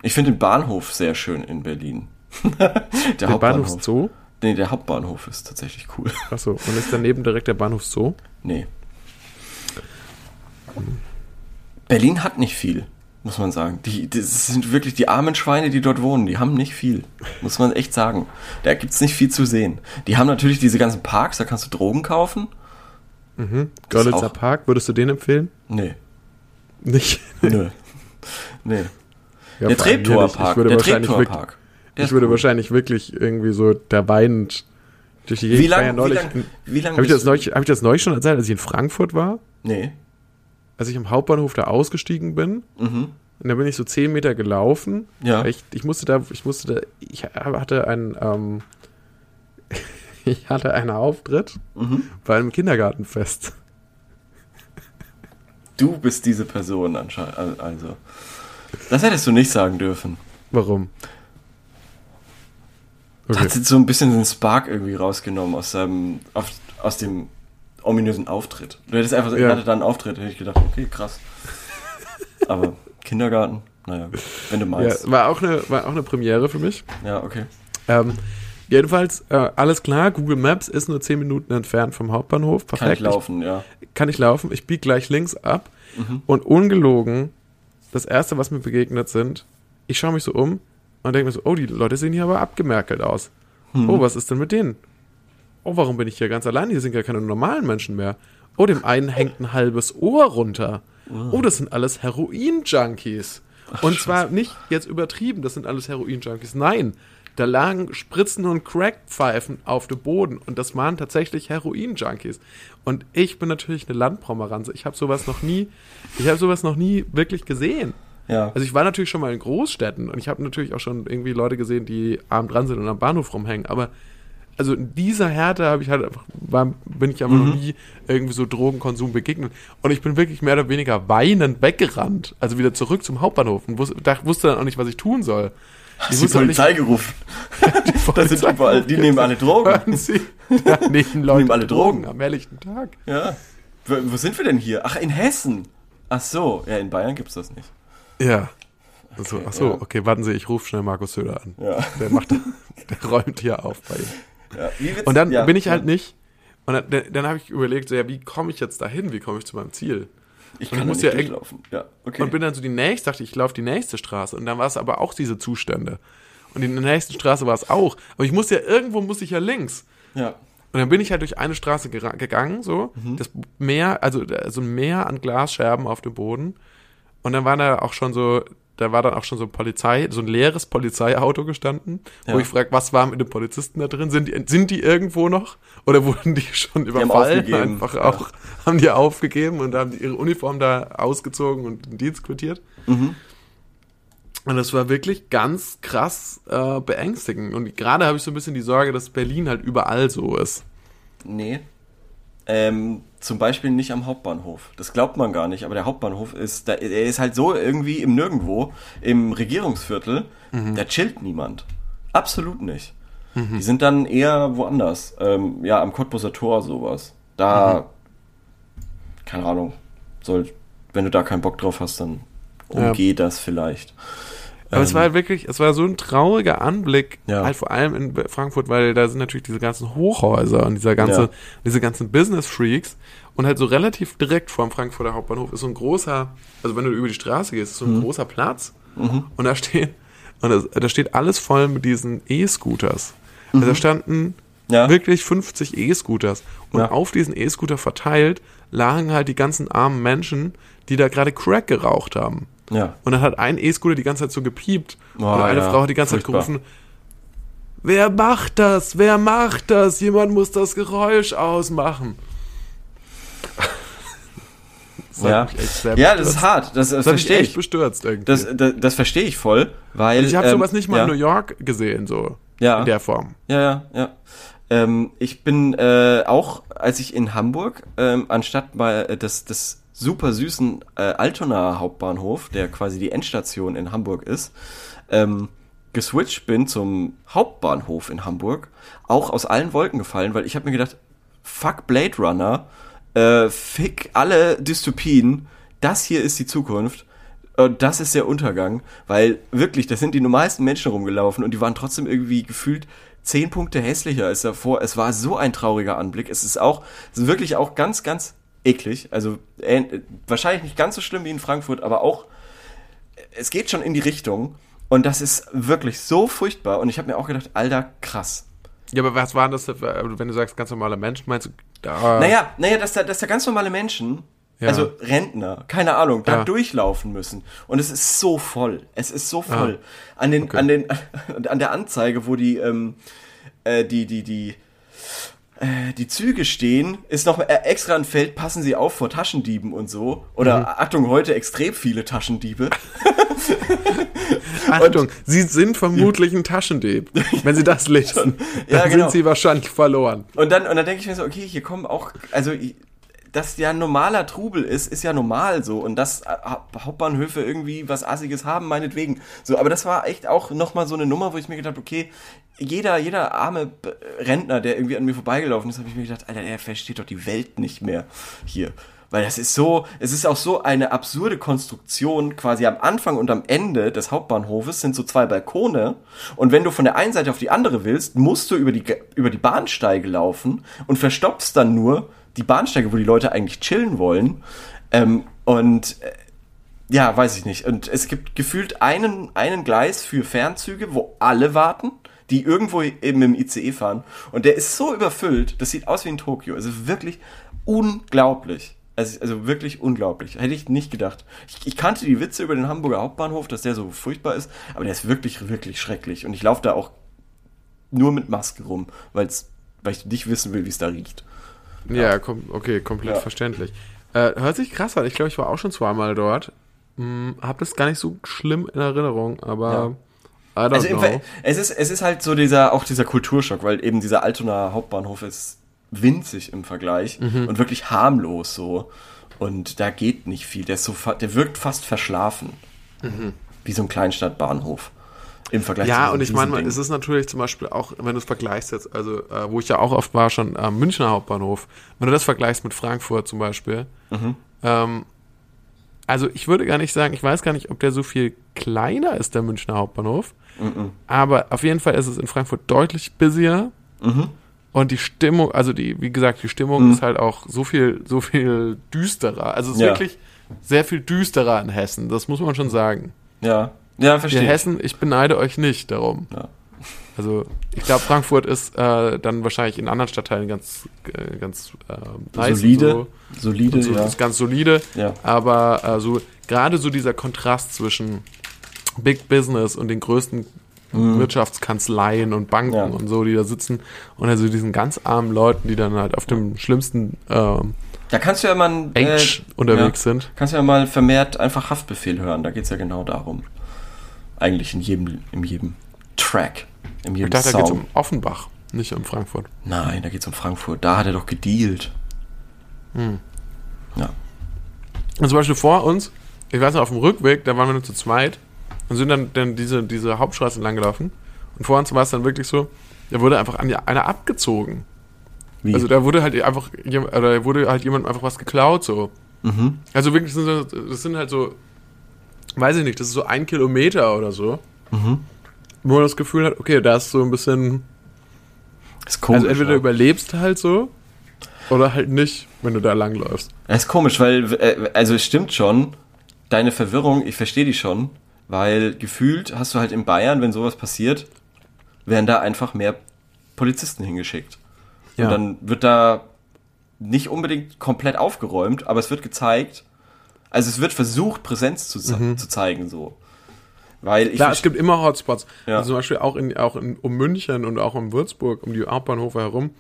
Ich finde den Bahnhof sehr schön in Berlin. der Den Hauptbahnhof. Bahnhof Zoo. Nee, der Hauptbahnhof ist tatsächlich cool. Achso, und ist daneben direkt der Bahnhof Zoo? Nee. Berlin hat nicht viel, muss man sagen. Die, das sind wirklich die armen Schweine, die dort wohnen. Die haben nicht viel, muss man echt sagen. Da gibt's nicht viel zu sehen. Die haben natürlich diese ganzen Parks, da kannst du Drogen kaufen. Mhm. Görlitzer Park, würdest du den empfehlen? Nee, Nicht. nö. nee. Ja, der Treptower. Ich Park. würde Der wahrscheinlich Treptower wirklich, Park. Der ich würde cool. wahrscheinlich wirklich irgendwie so da weinend durch die Wie Ich war lange ja neulich wie lang Habe ich, das neulich- hab ich das neulich schon erzählt, als ich in Frankfurt war? Nee. Als ich am Hauptbahnhof da ausgestiegen bin Mhm. Und dann bin ich so zehn Meter gelaufen. Ja. Ich, ich musste da, ich musste da, ich hatte einen, ähm, ich hatte einen Auftritt Mhm. bei einem Kindergartenfest. Du bist diese Person anscheinend. Also. Das hättest du nicht sagen dürfen. Warum? Okay. Hat jetzt so ein bisschen den Spark irgendwie rausgenommen aus seinem, auf, aus dem ominösen Auftritt. Du hättest einfach, Ja. ja. hatte da einen Auftritt, hätte ich gedacht, okay, krass. Aber Kindergarten, naja, wenn du Ja, meinst. war auch eine, war auch eine Premiere für mich. Ja, okay. Ähm, jedenfalls, äh, alles klar, Google Maps ist nur 10 Minuten entfernt vom Hauptbahnhof. Perfekt. Kann ich laufen, ja. Ich, kann ich laufen. Ich biege gleich links ab. Mhm. Und ungelogen, das erste, was mir begegnet sind, ich schaue mich so um und denke mir so, oh, die Leute sehen hier aber abgemerkelt aus. Mhm. Oh, was ist denn mit denen? Oh, warum bin ich hier ganz allein? Hier sind gar keine normalen Menschen mehr. Oh, dem einen hängt ein halbes Ohr runter. Oh, das sind alles Heroin-Junkies. Und zwar nicht jetzt übertrieben, das sind alles Heroin-Junkies. Nein, da lagen Spritzen und Crackpfeifen auf dem Boden und das waren tatsächlich Heroin-Junkies. Und ich bin natürlich eine Landpromeranze. Ich habe sowas noch nie, ich habe sowas noch nie wirklich gesehen. Ja. Also ich war natürlich schon mal in Großstädten und ich habe natürlich auch schon irgendwie Leute gesehen, die arm dran sind und am Bahnhof rumhängen, aber also in dieser Härte habe ich halt einfach, war, bin ich aber noch nie irgendwie so Drogenkonsum begegnet. Und ich bin wirklich mehr oder weniger weinend weggerannt. Also wieder zurück zum Hauptbahnhof und wusste, da, wusste dann auch nicht, was ich tun soll. Hast die nicht- Polizei gerufen? Die Das sind überall, die nehmen alle Drogen. Hören Sie, da nehmen Leute nehmen alle Drogen. am helllichten Tag. Ja. Wo, wo sind wir denn hier? Ach, in Hessen. Ach so, ja, in Bayern gibt's das nicht. Ja. Also, ach so, ja. okay, warten Sie, ich rufe schnell Markus Söder an. Ja. Der macht, der räumt hier auf bei ihm. ja. Und dann ja, bin ich halt nicht. Und dann, dann, dann habe ich überlegt, so, ja, wie komme ich jetzt dahin? Wie komme ich zu meinem Ziel? Ich und kann muss nicht ja echt- durchlaufen. Ja, okay. Und bin dann so die nächste, dachte ich, ich laufe die nächste Straße. Und dann war es aber auch diese Zustände. Und in der nächsten Straße war es auch. Aber ich musste ja, irgendwo muss ich ja links. ja. Und dann bin ich halt durch eine Straße gegangen, so. Mhm. Das Meer, also so ein Meer an Glasscherben auf dem Boden. Und dann war da auch schon so, da war dann auch schon so ein Polizei, so ein leeres Polizeiauto gestanden, wo Ja. ich frage, was war mit den Polizisten da drin? Sind die, sind die irgendwo noch? Oder wurden die schon haben überfallen? aufgegeben. Einfach Ja. auch, haben die aufgegeben und haben die ihre Uniform da ausgezogen und den Dienst quittiert? Mhm. Und das war wirklich ganz krass äh, beängstigend. Und gerade habe ich so ein bisschen die Sorge, dass Berlin halt überall so ist. Nee. Ähm, zum Beispiel nicht am Hauptbahnhof. Das glaubt man gar nicht, aber der Hauptbahnhof ist, da, er ist halt so irgendwie im Nirgendwo, im Regierungsviertel, da chillt niemand. Absolut nicht. Die sind dann eher woanders. Ähm, ja, am Cottbuser Tor sowas. Da, keine Ahnung, soll, wenn du da keinen Bock drauf hast, dann umgeh das vielleicht. Aber es war halt wirklich, es war so ein trauriger Anblick, Ja. halt vor allem in Frankfurt, weil da sind natürlich diese ganzen Hochhäuser und dieser ganze, Ja. diese ganzen Business-Freaks und halt so relativ direkt vor dem Frankfurter Hauptbahnhof ist so ein großer, also wenn du über die Straße gehst, ist so ein großer Platz und da stehen, und das, da steht alles voll mit diesen E-Scooters. Also da standen Ja. wirklich 50 E-Scooters und Ja. auf diesen E-Scooter verteilt lagen halt die ganzen armen Menschen, die da gerade Crack geraucht haben. Ja. Und dann hat ein E-Scooter die ganze Zeit so gepiept. Oh, und eine ja. Frau hat die ganze Furchtbar. Zeit gerufen, wer macht das? Wer macht das? Jemand muss das Geräusch ausmachen. Das Ja. Ja, das ist hart. Das, das Das verstehe ich. bestürzt irgendwie. Das, das, das verstehe ich voll, weil. ich habe ähm, sowas nicht mal ja, in New York gesehen, so. Ja. In der Form. Ja, ja, ja. Ähm, ich bin äh, auch, als ich in Hamburg, ähm, anstatt mal äh, des, des super süßen äh, Altona Hauptbahnhof, der quasi die Endstation in Hamburg ist, ähm, geswitcht bin zum Hauptbahnhof in Hamburg, auch aus allen Wolken gefallen, weil ich habe mir gedacht, fuck Blade Runner, äh, fick alle Dystopien, das hier ist die Zukunft. Und das ist der Untergang, weil wirklich, da sind die normalsten Menschen rumgelaufen und die waren trotzdem irgendwie gefühlt zehn Punkte hässlicher als davor. Es war so ein trauriger Anblick. Es ist auch, es ist wirklich auch ganz, ganz eklig. Also äh, wahrscheinlich nicht ganz so schlimm wie in Frankfurt, aber auch, es geht schon in die Richtung. Und das ist wirklich so furchtbar. Und ich habe mir auch gedacht, alter, krass. Ja, aber was waren das, für- wenn du sagst, ganz normale Menschen, meinst du, da, Naja, naja, dass da, dass da ganz normale Menschen, Ja. also Rentner, keine Ahnung, da Ja. durchlaufen müssen. Und es ist so voll. Es ist so voll. An den, Okay. an den, an der Anzeige, wo die, ähm, äh, die, die, die, äh, die Züge stehen, ist noch äh, extra ein Feld, passen Sie auf vor Taschendieben und so. Oder Mhm. Achtung, heute extrem viele Taschendiebe. Achtung, Sie sind vermutlich ein Taschendieb. Wenn Sie das lesen, Ja, dann genau. sind Sie wahrscheinlich verloren. Und dann, und dann denke ich mir so, okay, hier kommen auch, also dass ja normaler Trubel ist, ist ja normal so. Und dass äh, Ha- Hauptbahnhöfe irgendwie was Assiges haben, meinetwegen. So, aber das war echt auch nochmal so eine Nummer, wo ich mir gedacht habe, okay, jeder, jeder arme B- Rentner, der irgendwie an mir vorbeigelaufen ist, habe ich mir gedacht, Alter, er versteht doch die Welt nicht mehr hier. Weil das ist so, es ist auch so eine absurde Konstruktion, quasi am Anfang und am Ende des Hauptbahnhofes sind so zwei Balkone und wenn du von der einen Seite auf die andere willst, musst du über die, über die Bahnsteige laufen und verstopfst dann nur die Bahnsteige, wo die Leute eigentlich chillen wollen. Ähm, und äh, ja, weiß ich nicht. Und es gibt gefühlt einen, einen Gleis für Fernzüge, wo alle warten, die irgendwo eben im ICE fahren. Und der ist so überfüllt, das sieht aus wie in Tokio. Ist wirklich unglaublich. Also, also wirklich unglaublich. Hätte ich nicht gedacht. Ich, ich kannte die Witze über den Hamburger Hauptbahnhof, dass der so furchtbar ist, aber der ist wirklich, wirklich schrecklich. Und ich laufe da auch nur mit Maske rum, weil's, weil ich nicht wissen will, wie es da riecht. Ja, kom okay, komplett Ja. verständlich. Äh, hört sich krass an. Ich glaube, ich war auch schon zweimal dort. Hm, hab das gar nicht so schlimm in Erinnerung, aber I don't Also know. Es ist, es ist halt so dieser, auch dieser Kulturschock, weil eben dieser Altonaer Hauptbahnhof ist winzig im Vergleich Mhm. und wirklich harmlos so. Und da geht nicht viel. Der, ist so, der wirkt fast verschlafen. Wie so ein Kleinstadtbahnhof. Im Vergleich Mhm. Ja, so und ich meine, es ist natürlich zum Beispiel auch, wenn du es vergleichst jetzt, also äh, wo ich ja auch oft war, schon am Münchner Hauptbahnhof, wenn du das vergleichst mit Frankfurt zum Beispiel, Mhm. ähm, also ich würde gar nicht sagen, ich weiß gar nicht, ob der so viel kleiner ist, der Münchner Hauptbahnhof, Mhm. aber auf jeden Fall ist es in Frankfurt deutlich busier Mhm. und die Stimmung, also die, wie gesagt, die Stimmung ist halt auch so viel, so viel düsterer. Also es ist Ja. wirklich sehr viel düsterer in Hessen, das muss man schon sagen. Ja, ja, verstehe. ich. Hessen, ich beneide euch nicht darum. Ja. Also ich glaube, Frankfurt ist äh, dann wahrscheinlich in anderen Stadtteilen ganz, äh, ganz äh, nice solide, und solide, so, so ja. ist ganz solide. Ja. Aber äh, so gerade so dieser Kontrast zwischen Big Business und den größten Wirtschaftskanzleien und Banken Mhm. Ja. und so, die da sitzen und also diesen ganz armen Leuten, die dann halt auf dem schlimmsten ähm, Da kannst du ja mal äh, unterwegs ja, sind. Kannst du ja mal vermehrt einfach Haftbefehl hören. Da geht's ja genau darum. Eigentlich in jedem, in jedem Track. In jedem Ich dachte, da geht es Song. um Offenbach, nicht um Frankfurt. Nein, da geht's um Frankfurt. Da hat er doch gedealt. Hm. Ja. Und zum Beispiel vor uns, ich weiß noch, auf dem Rückweg, da waren wir nur zu zweit und sind dann, dann diese, diese Hauptstraße entlang gelaufen. Und vor uns war es dann wirklich so, da wurde einfach an- einer abgezogen. Wie? Also da wurde halt einfach, oder da wurde halt jemand einfach was geklaut, so. mhm. Also wirklich, das sind halt so, weiß ich nicht, das ist so ein Kilometer oder so. Mhm. Wo man das Gefühl hat, okay, da ist so ein bisschen, Ist komisch. also entweder ja. überlebst du halt so, oder halt nicht, wenn du da langläufst. Das ist komisch, weil, äh, also es stimmt schon, deine Verwirrung, ich verstehe die schon, weil gefühlt hast du halt in Bayern, wenn sowas passiert, werden da einfach mehr Polizisten hingeschickt. Ja. Und dann wird da nicht unbedingt komplett aufgeräumt, aber es wird gezeigt, also es wird versucht, Präsenz zu, ze- zu zeigen, so. Weil ich Klar, es gibt immer Hotspots. Ja. Also zum Beispiel auch, in, auch in, um München und auch um Würzburg, um die Hauptbahnhofe herum,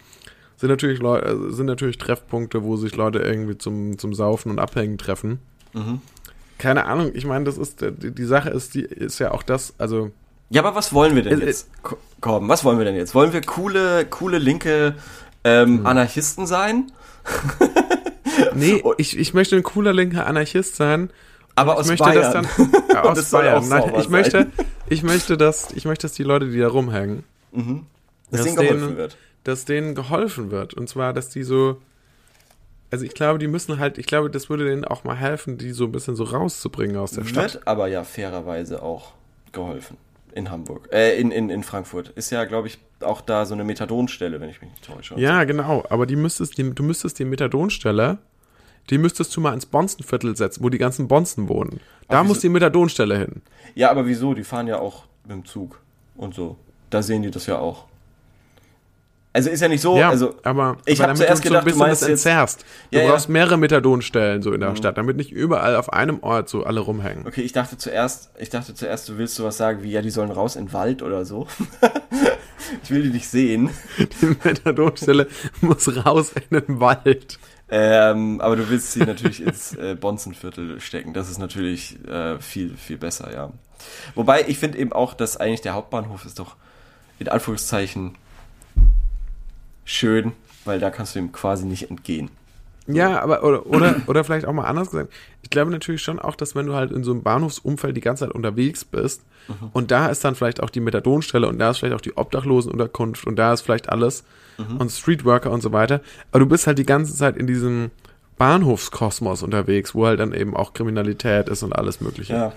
sind natürlich, Leu äh, sind natürlich Treffpunkte, wo sich Leute irgendwie zum, zum Saufen und Abhängen treffen. Mhm. Keine Ahnung, ich meine, das ist, äh, die, die Sache ist, die ist ja auch das, also, Ja, aber was wollen wir denn Es- jetzt? Ko- Komm, was wollen wir denn jetzt? Wollen wir coole, coole linke ähm, Hm. Anarchisten sein? nee, ich, ich möchte ein cooler linker Anarchist sein. Aber ich aus möchte Bayern. das dann, ja, aus das Bayern. Nein, ich möchte, ich möchte, dass, ich möchte, dass die Leute, die da rumhängen, dass Dass denen geholfen wird. dass denen geholfen wird. Und zwar, dass die so. Also ich glaube, die müssen halt, ich glaube, das würde denen auch mal helfen, die so ein bisschen so rauszubringen aus der Stadt. Wird aber ja fairerweise auch geholfen. In Hamburg. Äh, in, in, in Frankfurt. Ist ja, glaube ich, auch da so eine Methadonstelle, wenn ich mich nicht täusche. Ja, genau. Aber die müsstest, die, du müsstest die Methadonstelle, die müsstest du mal ins Bonzenviertel setzen, wo die ganzen Bonzen wohnen. Da muss die Methadonstelle hin. ja, aber wieso? Die fahren ja auch mit dem Zug und so. Da sehen die das ja auch. Also ist ja nicht so, ja, also aber ich aber hab damit zuerst du gedacht, du so ein bisschen meinst das jetzt- entzerrst. Du Ja, ja. brauchst mehrere Methadonstellen so in der Stadt, damit nicht überall auf einem Ort so alle rumhängen. Okay, ich dachte zuerst, ich dachte zuerst, du willst sowas sagen wie, ja, die sollen raus in den Wald oder so. Ich will die nicht sehen. Die Methadonstelle muss raus in den Wald. Ähm, aber du willst sie natürlich ins äh, Bonzenviertel stecken. Das ist natürlich äh, viel, viel besser, ja. Wobei, ich finde eben auch, dass eigentlich der Hauptbahnhof ist doch in Anführungszeichen schön, weil da kannst du ihm quasi nicht entgehen. Ja, aber oder, oder, oder vielleicht auch mal anders gesagt. Ich glaube natürlich schon auch, dass wenn du halt in so einem Bahnhofsumfeld die ganze Zeit unterwegs bist Mhm. und da ist dann vielleicht auch die Methadonstelle und da ist vielleicht auch die Obdachlosenunterkunft und da ist vielleicht alles Mhm. und Streetworker und so weiter. Aber du bist halt die ganze Zeit in diesem Bahnhofskosmos unterwegs, wo halt dann eben auch Kriminalität ist und alles Mögliche. ja.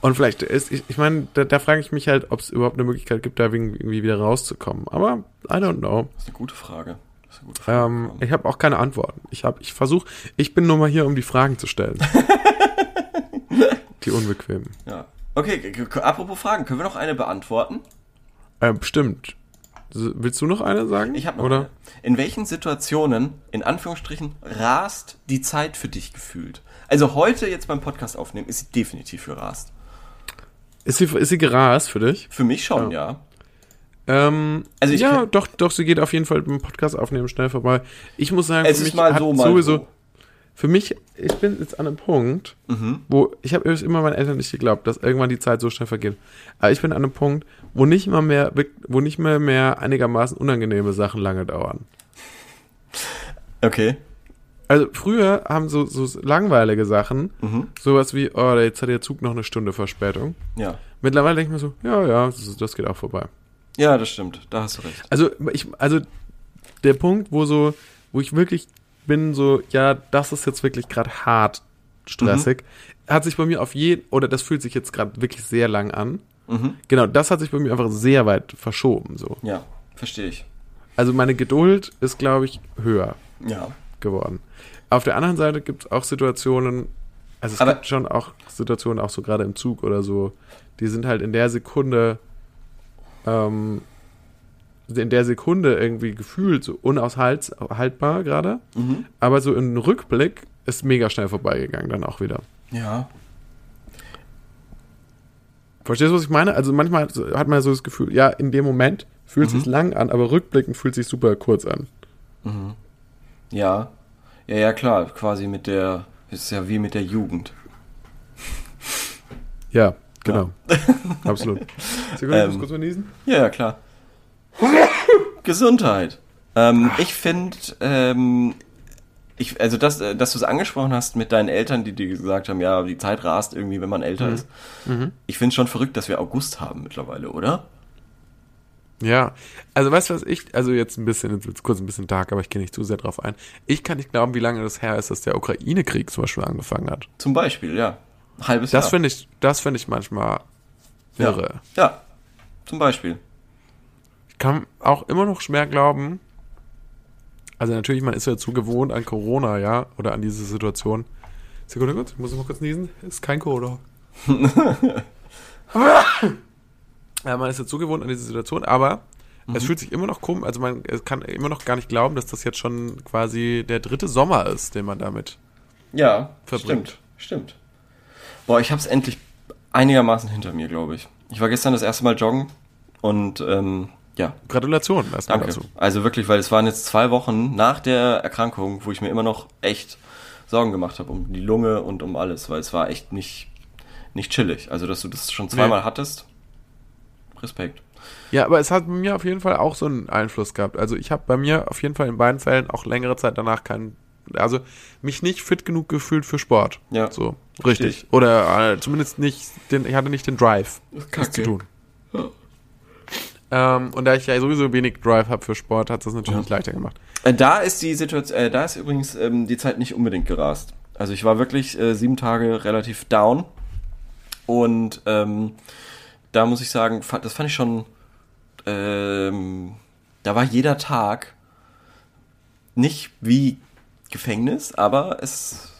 Und vielleicht ist, ich, ich meine, da, da frage ich mich halt, ob es überhaupt eine Möglichkeit gibt, da irgendwie wieder rauszukommen. Aber I don't know. Das ist eine gute Frage. Das ist eine gute Frage. Ähm, ich habe auch keine Antworten. Ich habe, ich versuche, ich bin nur mal hier, um die Fragen zu stellen. die unbequemen. ja. Okay, apropos Fragen, können wir noch eine beantworten? Äh, bestimmt. Willst du noch eine sagen? Ich habe noch Oder? eine. In welchen Situationen, in Anführungsstrichen, rast die Zeit für dich gefühlt? Also heute jetzt beim Podcast aufnehmen, ist sie definitiv für rast. Ist sie, ist sie gerast für dich? Für mich schon, ja. Ähm, Also ich ja, doch, doch, sie geht auf jeden Fall beim Podcast aufnehmen schnell vorbei. Ich muss sagen, Es für ist mich mal hat so, mal sowieso, so. Für mich, ich bin jetzt an einem Punkt, Mhm. wo ich habe immer meinen Eltern nicht geglaubt, dass irgendwann die Zeit so schnell vergeht. Aber ich bin an einem Punkt, wo nicht mal mehr, wo nicht mehr mehr einigermaßen unangenehme Sachen lange dauern. Okay. Also früher haben so, so langweilige Sachen, Mhm. sowas wie, oh, jetzt hat der Zug noch eine Stunde Verspätung. Ja. Mittlerweile denke ich mir so, ja, ja, das, das geht auch vorbei. Ja, das stimmt. Da hast du recht. Also ich, also der Punkt, wo so, wo ich wirklich bin, so, ja, das ist jetzt wirklich gerade hart stressig, hat sich bei mir auf jeden, oder das fühlt sich jetzt gerade wirklich sehr lang an. Mhm. Genau, das hat sich bei mir einfach sehr weit verschoben, so. Ja, verstehe ich. Also meine Geduld ist, glaube ich, höher Ja. geworden. Auf der anderen Seite gibt es auch Situationen, also es Aber- gibt schon auch Situationen, auch so gerade im Zug oder so, die sind halt in der Sekunde, ähm, in der Sekunde irgendwie gefühlt so unaushaltbar gerade, Mhm. aber so im Rückblick ist mega schnell vorbeigegangen dann auch wieder. Ja. Verstehst du, was ich meine? Also manchmal hat man so das Gefühl, ja, in dem Moment fühlt es Mhm. sich lang an, aber rückblickend fühlt es sich super kurz an. Mhm. Ja. Ja, ja, klar. Quasi mit der, ist ja wie mit der Jugend. Ja, genau. Absolut. Sekunde, Ähm, kurz mal niesen. Ja, ja, klar. Gesundheit. Ähm, ich finde, ähm, ich, also das, äh, dass du es angesprochen hast mit deinen Eltern, die dir gesagt haben, ja, die Zeit rast irgendwie, wenn man älter ist. Mhm. Ich finde schon verrückt, dass wir August haben mittlerweile, oder? Ja, also weißt du was ich, also jetzt ein bisschen, jetzt kurz ein bisschen dark, aber ich gehe nicht zu sehr drauf ein. Ich kann nicht glauben, wie lange das her ist, dass der Ukraine-Krieg zum Beispiel angefangen hat. Zum Beispiel, ja. Halbes Das Jahr. finde ich, das finde ich manchmal irre. Ja, zum Beispiel. Ich kann auch immer noch schwer glauben, also natürlich, man ist ja zu gewohnt an Corona, ja, oder an diese Situation. Sekunde kurz, ich muss mal kurz niesen. Ist kein Corona. ja, man ist ja zu gewohnt an diese Situation, aber es fühlt sich immer noch komisch, also man kann immer noch gar nicht glauben, dass das jetzt schon quasi der dritte Sommer ist, den man damit. Ja, Verbringt. stimmt, stimmt. Boah, ich hab's endlich einigermaßen hinter mir, glaube ich. Ich war gestern das erste Mal joggen und ähm, ja, Gratulation erstmal danke. dazu. Also wirklich, weil es waren jetzt zwei Wochen nach der Erkrankung, wo ich mir immer noch echt Sorgen gemacht habe um die Lunge und um alles, weil es war echt nicht, nicht chillig. Also, dass du das schon zweimal Nee. hattest, Respekt. Ja, aber es hat bei mir auf jeden Fall auch so einen Einfluss gehabt. Also ich habe bei mir auf jeden Fall in beiden Fällen auch längere Zeit danach keinen, also mich nicht fit genug gefühlt für Sport. Ja. So, Versteh richtig. Oder äh, zumindest nicht, den, ich hatte nicht den Drive, das zu tun. Ähm, und da ich ja sowieso wenig Drive habe für Sport, hat es natürlich Ja. leichter gemacht. Äh, Da ist die Situation, äh, da ist übrigens ähm, die Zeit nicht unbedingt gerast. Also ich war wirklich äh, sieben Tage relativ down und ähm, da muss ich sagen, das fand ich schon, ähm, da war jeder Tag nicht wie Gefängnis, aber es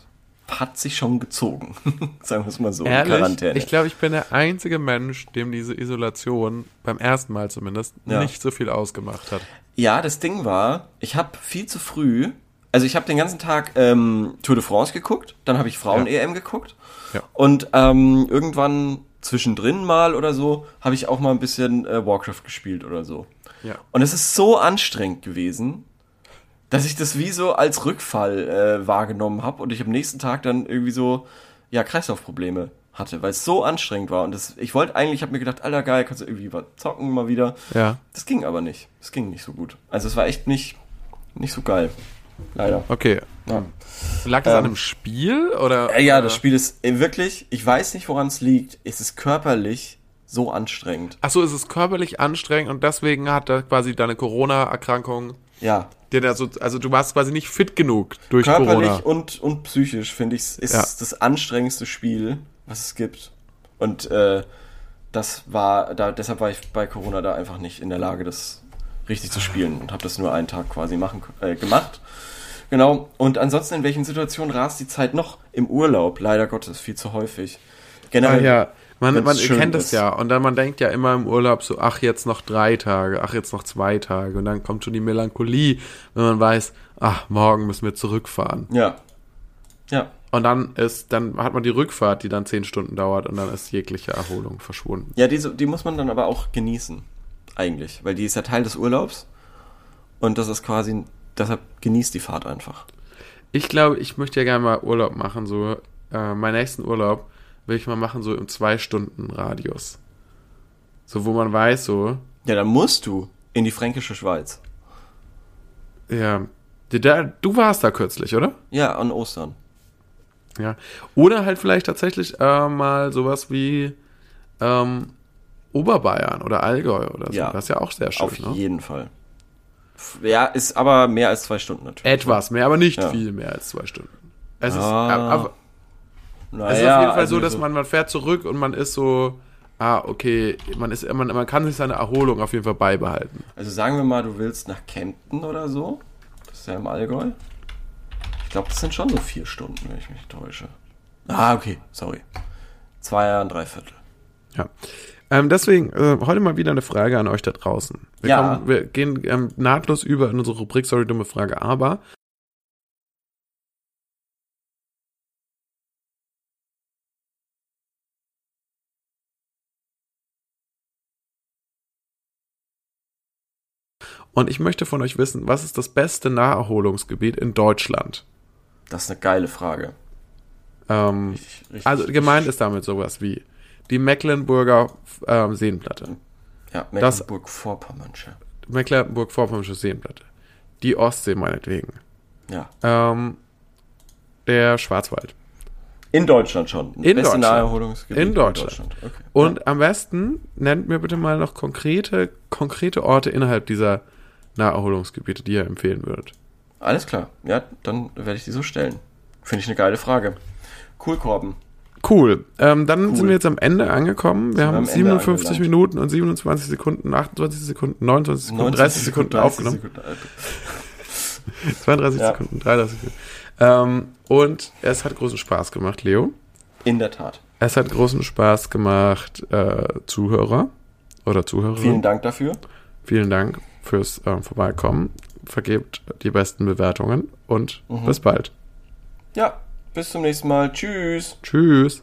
hat sich schon gezogen, sagen wir es mal so, Ehrlich, Quarantäne. ich glaube, ich bin der einzige Mensch, dem diese Isolation beim ersten Mal zumindest Ja. nicht so viel ausgemacht hat. Ja, das Ding war, ich habe viel zu früh, also ich habe den ganzen Tag ähm, Tour de France geguckt, dann habe ich Frauen-EM geguckt Ja. und ähm, irgendwann zwischendrin mal oder so, habe ich auch mal ein bisschen äh, Warcraft gespielt oder so. Ja. Und es ist so anstrengend gewesen, dass ich das wie so als Rückfall äh, wahrgenommen habe und ich am nächsten Tag dann irgendwie so, ja, Kreislaufprobleme hatte, weil es so anstrengend war. Und das, ich wollte eigentlich, ich habe mir gedacht, alter geil, kannst du irgendwie was zocken mal wieder. Ja. Das ging aber nicht. Das ging nicht so gut. Also es war echt nicht, nicht so geil. Leider. Okay. Ja. Lag das Ähm, an einem Spiel oder? Äh, ja, das Spiel ist äh, wirklich, ich weiß nicht, woran es liegt. Es ist körperlich so anstrengend. Ach so, es ist körperlich anstrengend und deswegen hat er quasi deine Corona-Erkrankung Ja, dir da so, also du warst quasi nicht fit genug durch körperlich Corona. und, und psychisch, finde ich, ist Ja. das anstrengendste Spiel, was es gibt. Und äh, das war, da, deshalb war ich bei Corona da einfach nicht in der Lage, das richtig zu spielen und habe das nur einen Tag quasi machen, äh, gemacht. Genau. Und ansonsten, in welchen Situationen rast die Zeit noch? Im Urlaub, leider Gottes, viel zu häufig. Ah, Generell, ja, man, man kennt es ja. Und dann man denkt ja immer im Urlaub so, ach, jetzt noch drei Tage, ach, jetzt noch zwei Tage. Und dann kommt schon die Melancholie, wenn man weiß, ach, morgen müssen wir zurückfahren. Ja. Ja. Und dann ist, dann hat man die Rückfahrt, die dann zehn Stunden dauert und dann ist jegliche Erholung verschwunden. Ja, diese, die muss man dann aber auch genießen. Eigentlich. Weil die ist ja Teil des Urlaubs. Und das ist quasi, deshalb genießt die Fahrt einfach. Ich glaube, ich möchte ja gerne mal Urlaub machen, so, äh, meinen nächsten Urlaub will ich mal machen, so im zwei Stunden Radius. So, wo man weiß, so, Ja, dann musst du in die fränkische Schweiz. ja, da, du warst da kürzlich, oder? Ja, an Ostern. Ja. Oder halt vielleicht tatsächlich äh, mal sowas wie ähm, Oberbayern oder Allgäu oder so. Ja. Das ist ja auch sehr schön, Auf ne? jeden Fall. Ja, ist aber mehr als zwei Stunden natürlich. Etwas mehr, aber nicht Ja. viel mehr als zwei Stunden. Es ist, Ah, aber, Naja, es ist auf jeden Fall also so, dass man, man fährt zurück und man ist so, ah, okay, man ist, man, man kann sich seine Erholung auf jeden Fall beibehalten. Also sagen wir mal, du willst nach Kempten oder so. Das ist ja im Allgäu. Ich glaube, das sind schon so vier Stunden, wenn ich mich täusche. Ah, okay, sorry. Zwei und drei Viertel. Ja. Ähm, deswegen, äh, heute mal wieder eine Frage an euch da draußen. Wir, Ja. kommen, wir gehen ähm, nahtlos über in unsere Rubrik Sorry, dumme Frage, aber Und ich möchte von euch wissen, was ist das beste Naherholungsgebiet in Deutschland? Das ist eine geile Frage. Ähm, Richtig, richtig, also gemeint ist damit sowas wie die Mecklenburger ähm, Seenplatte. Ja, Mecklenburg-Vorpommernsche. Mecklenburg-Vorpommersche Seenplatte. Die Ostsee meinetwegen. Ja. Ähm, der Schwarzwald. In Deutschland schon. In Deutschland. Naherholungsgebiet In Deutschland. Okay. Und am besten nennt mir bitte mal noch konkrete, konkrete Orte innerhalb dieser Naherholungsgebiete, die ihr empfehlen würdet. Alles klar. Ja, dann werde ich die so stellen. Finde ich eine geile Frage. Cool, Korben. Cool. Ähm, dann Cool. sind wir jetzt am Ende angekommen. Wir wir haben am Ende 57 angelangt. Minuten und 27 Sekunden, 28 Sekunden, 29 Sekunden, 30 Sekunden 30 aufgenommen. Sekunden. 32 Ja. Sekunden, 33 Sekunden. Ähm, und es hat großen Spaß gemacht, Leo. In der Tat. Es hat großen Spaß gemacht, äh, Zuhörer oder Zuhörerinnen. Vielen Dank dafür. Vielen Dank fürs äh, Vorbeikommen. Vergebt die besten Bewertungen und Mhm. bis bald. Ja, bis zum nächsten Mal. Tschüss. Tschüss.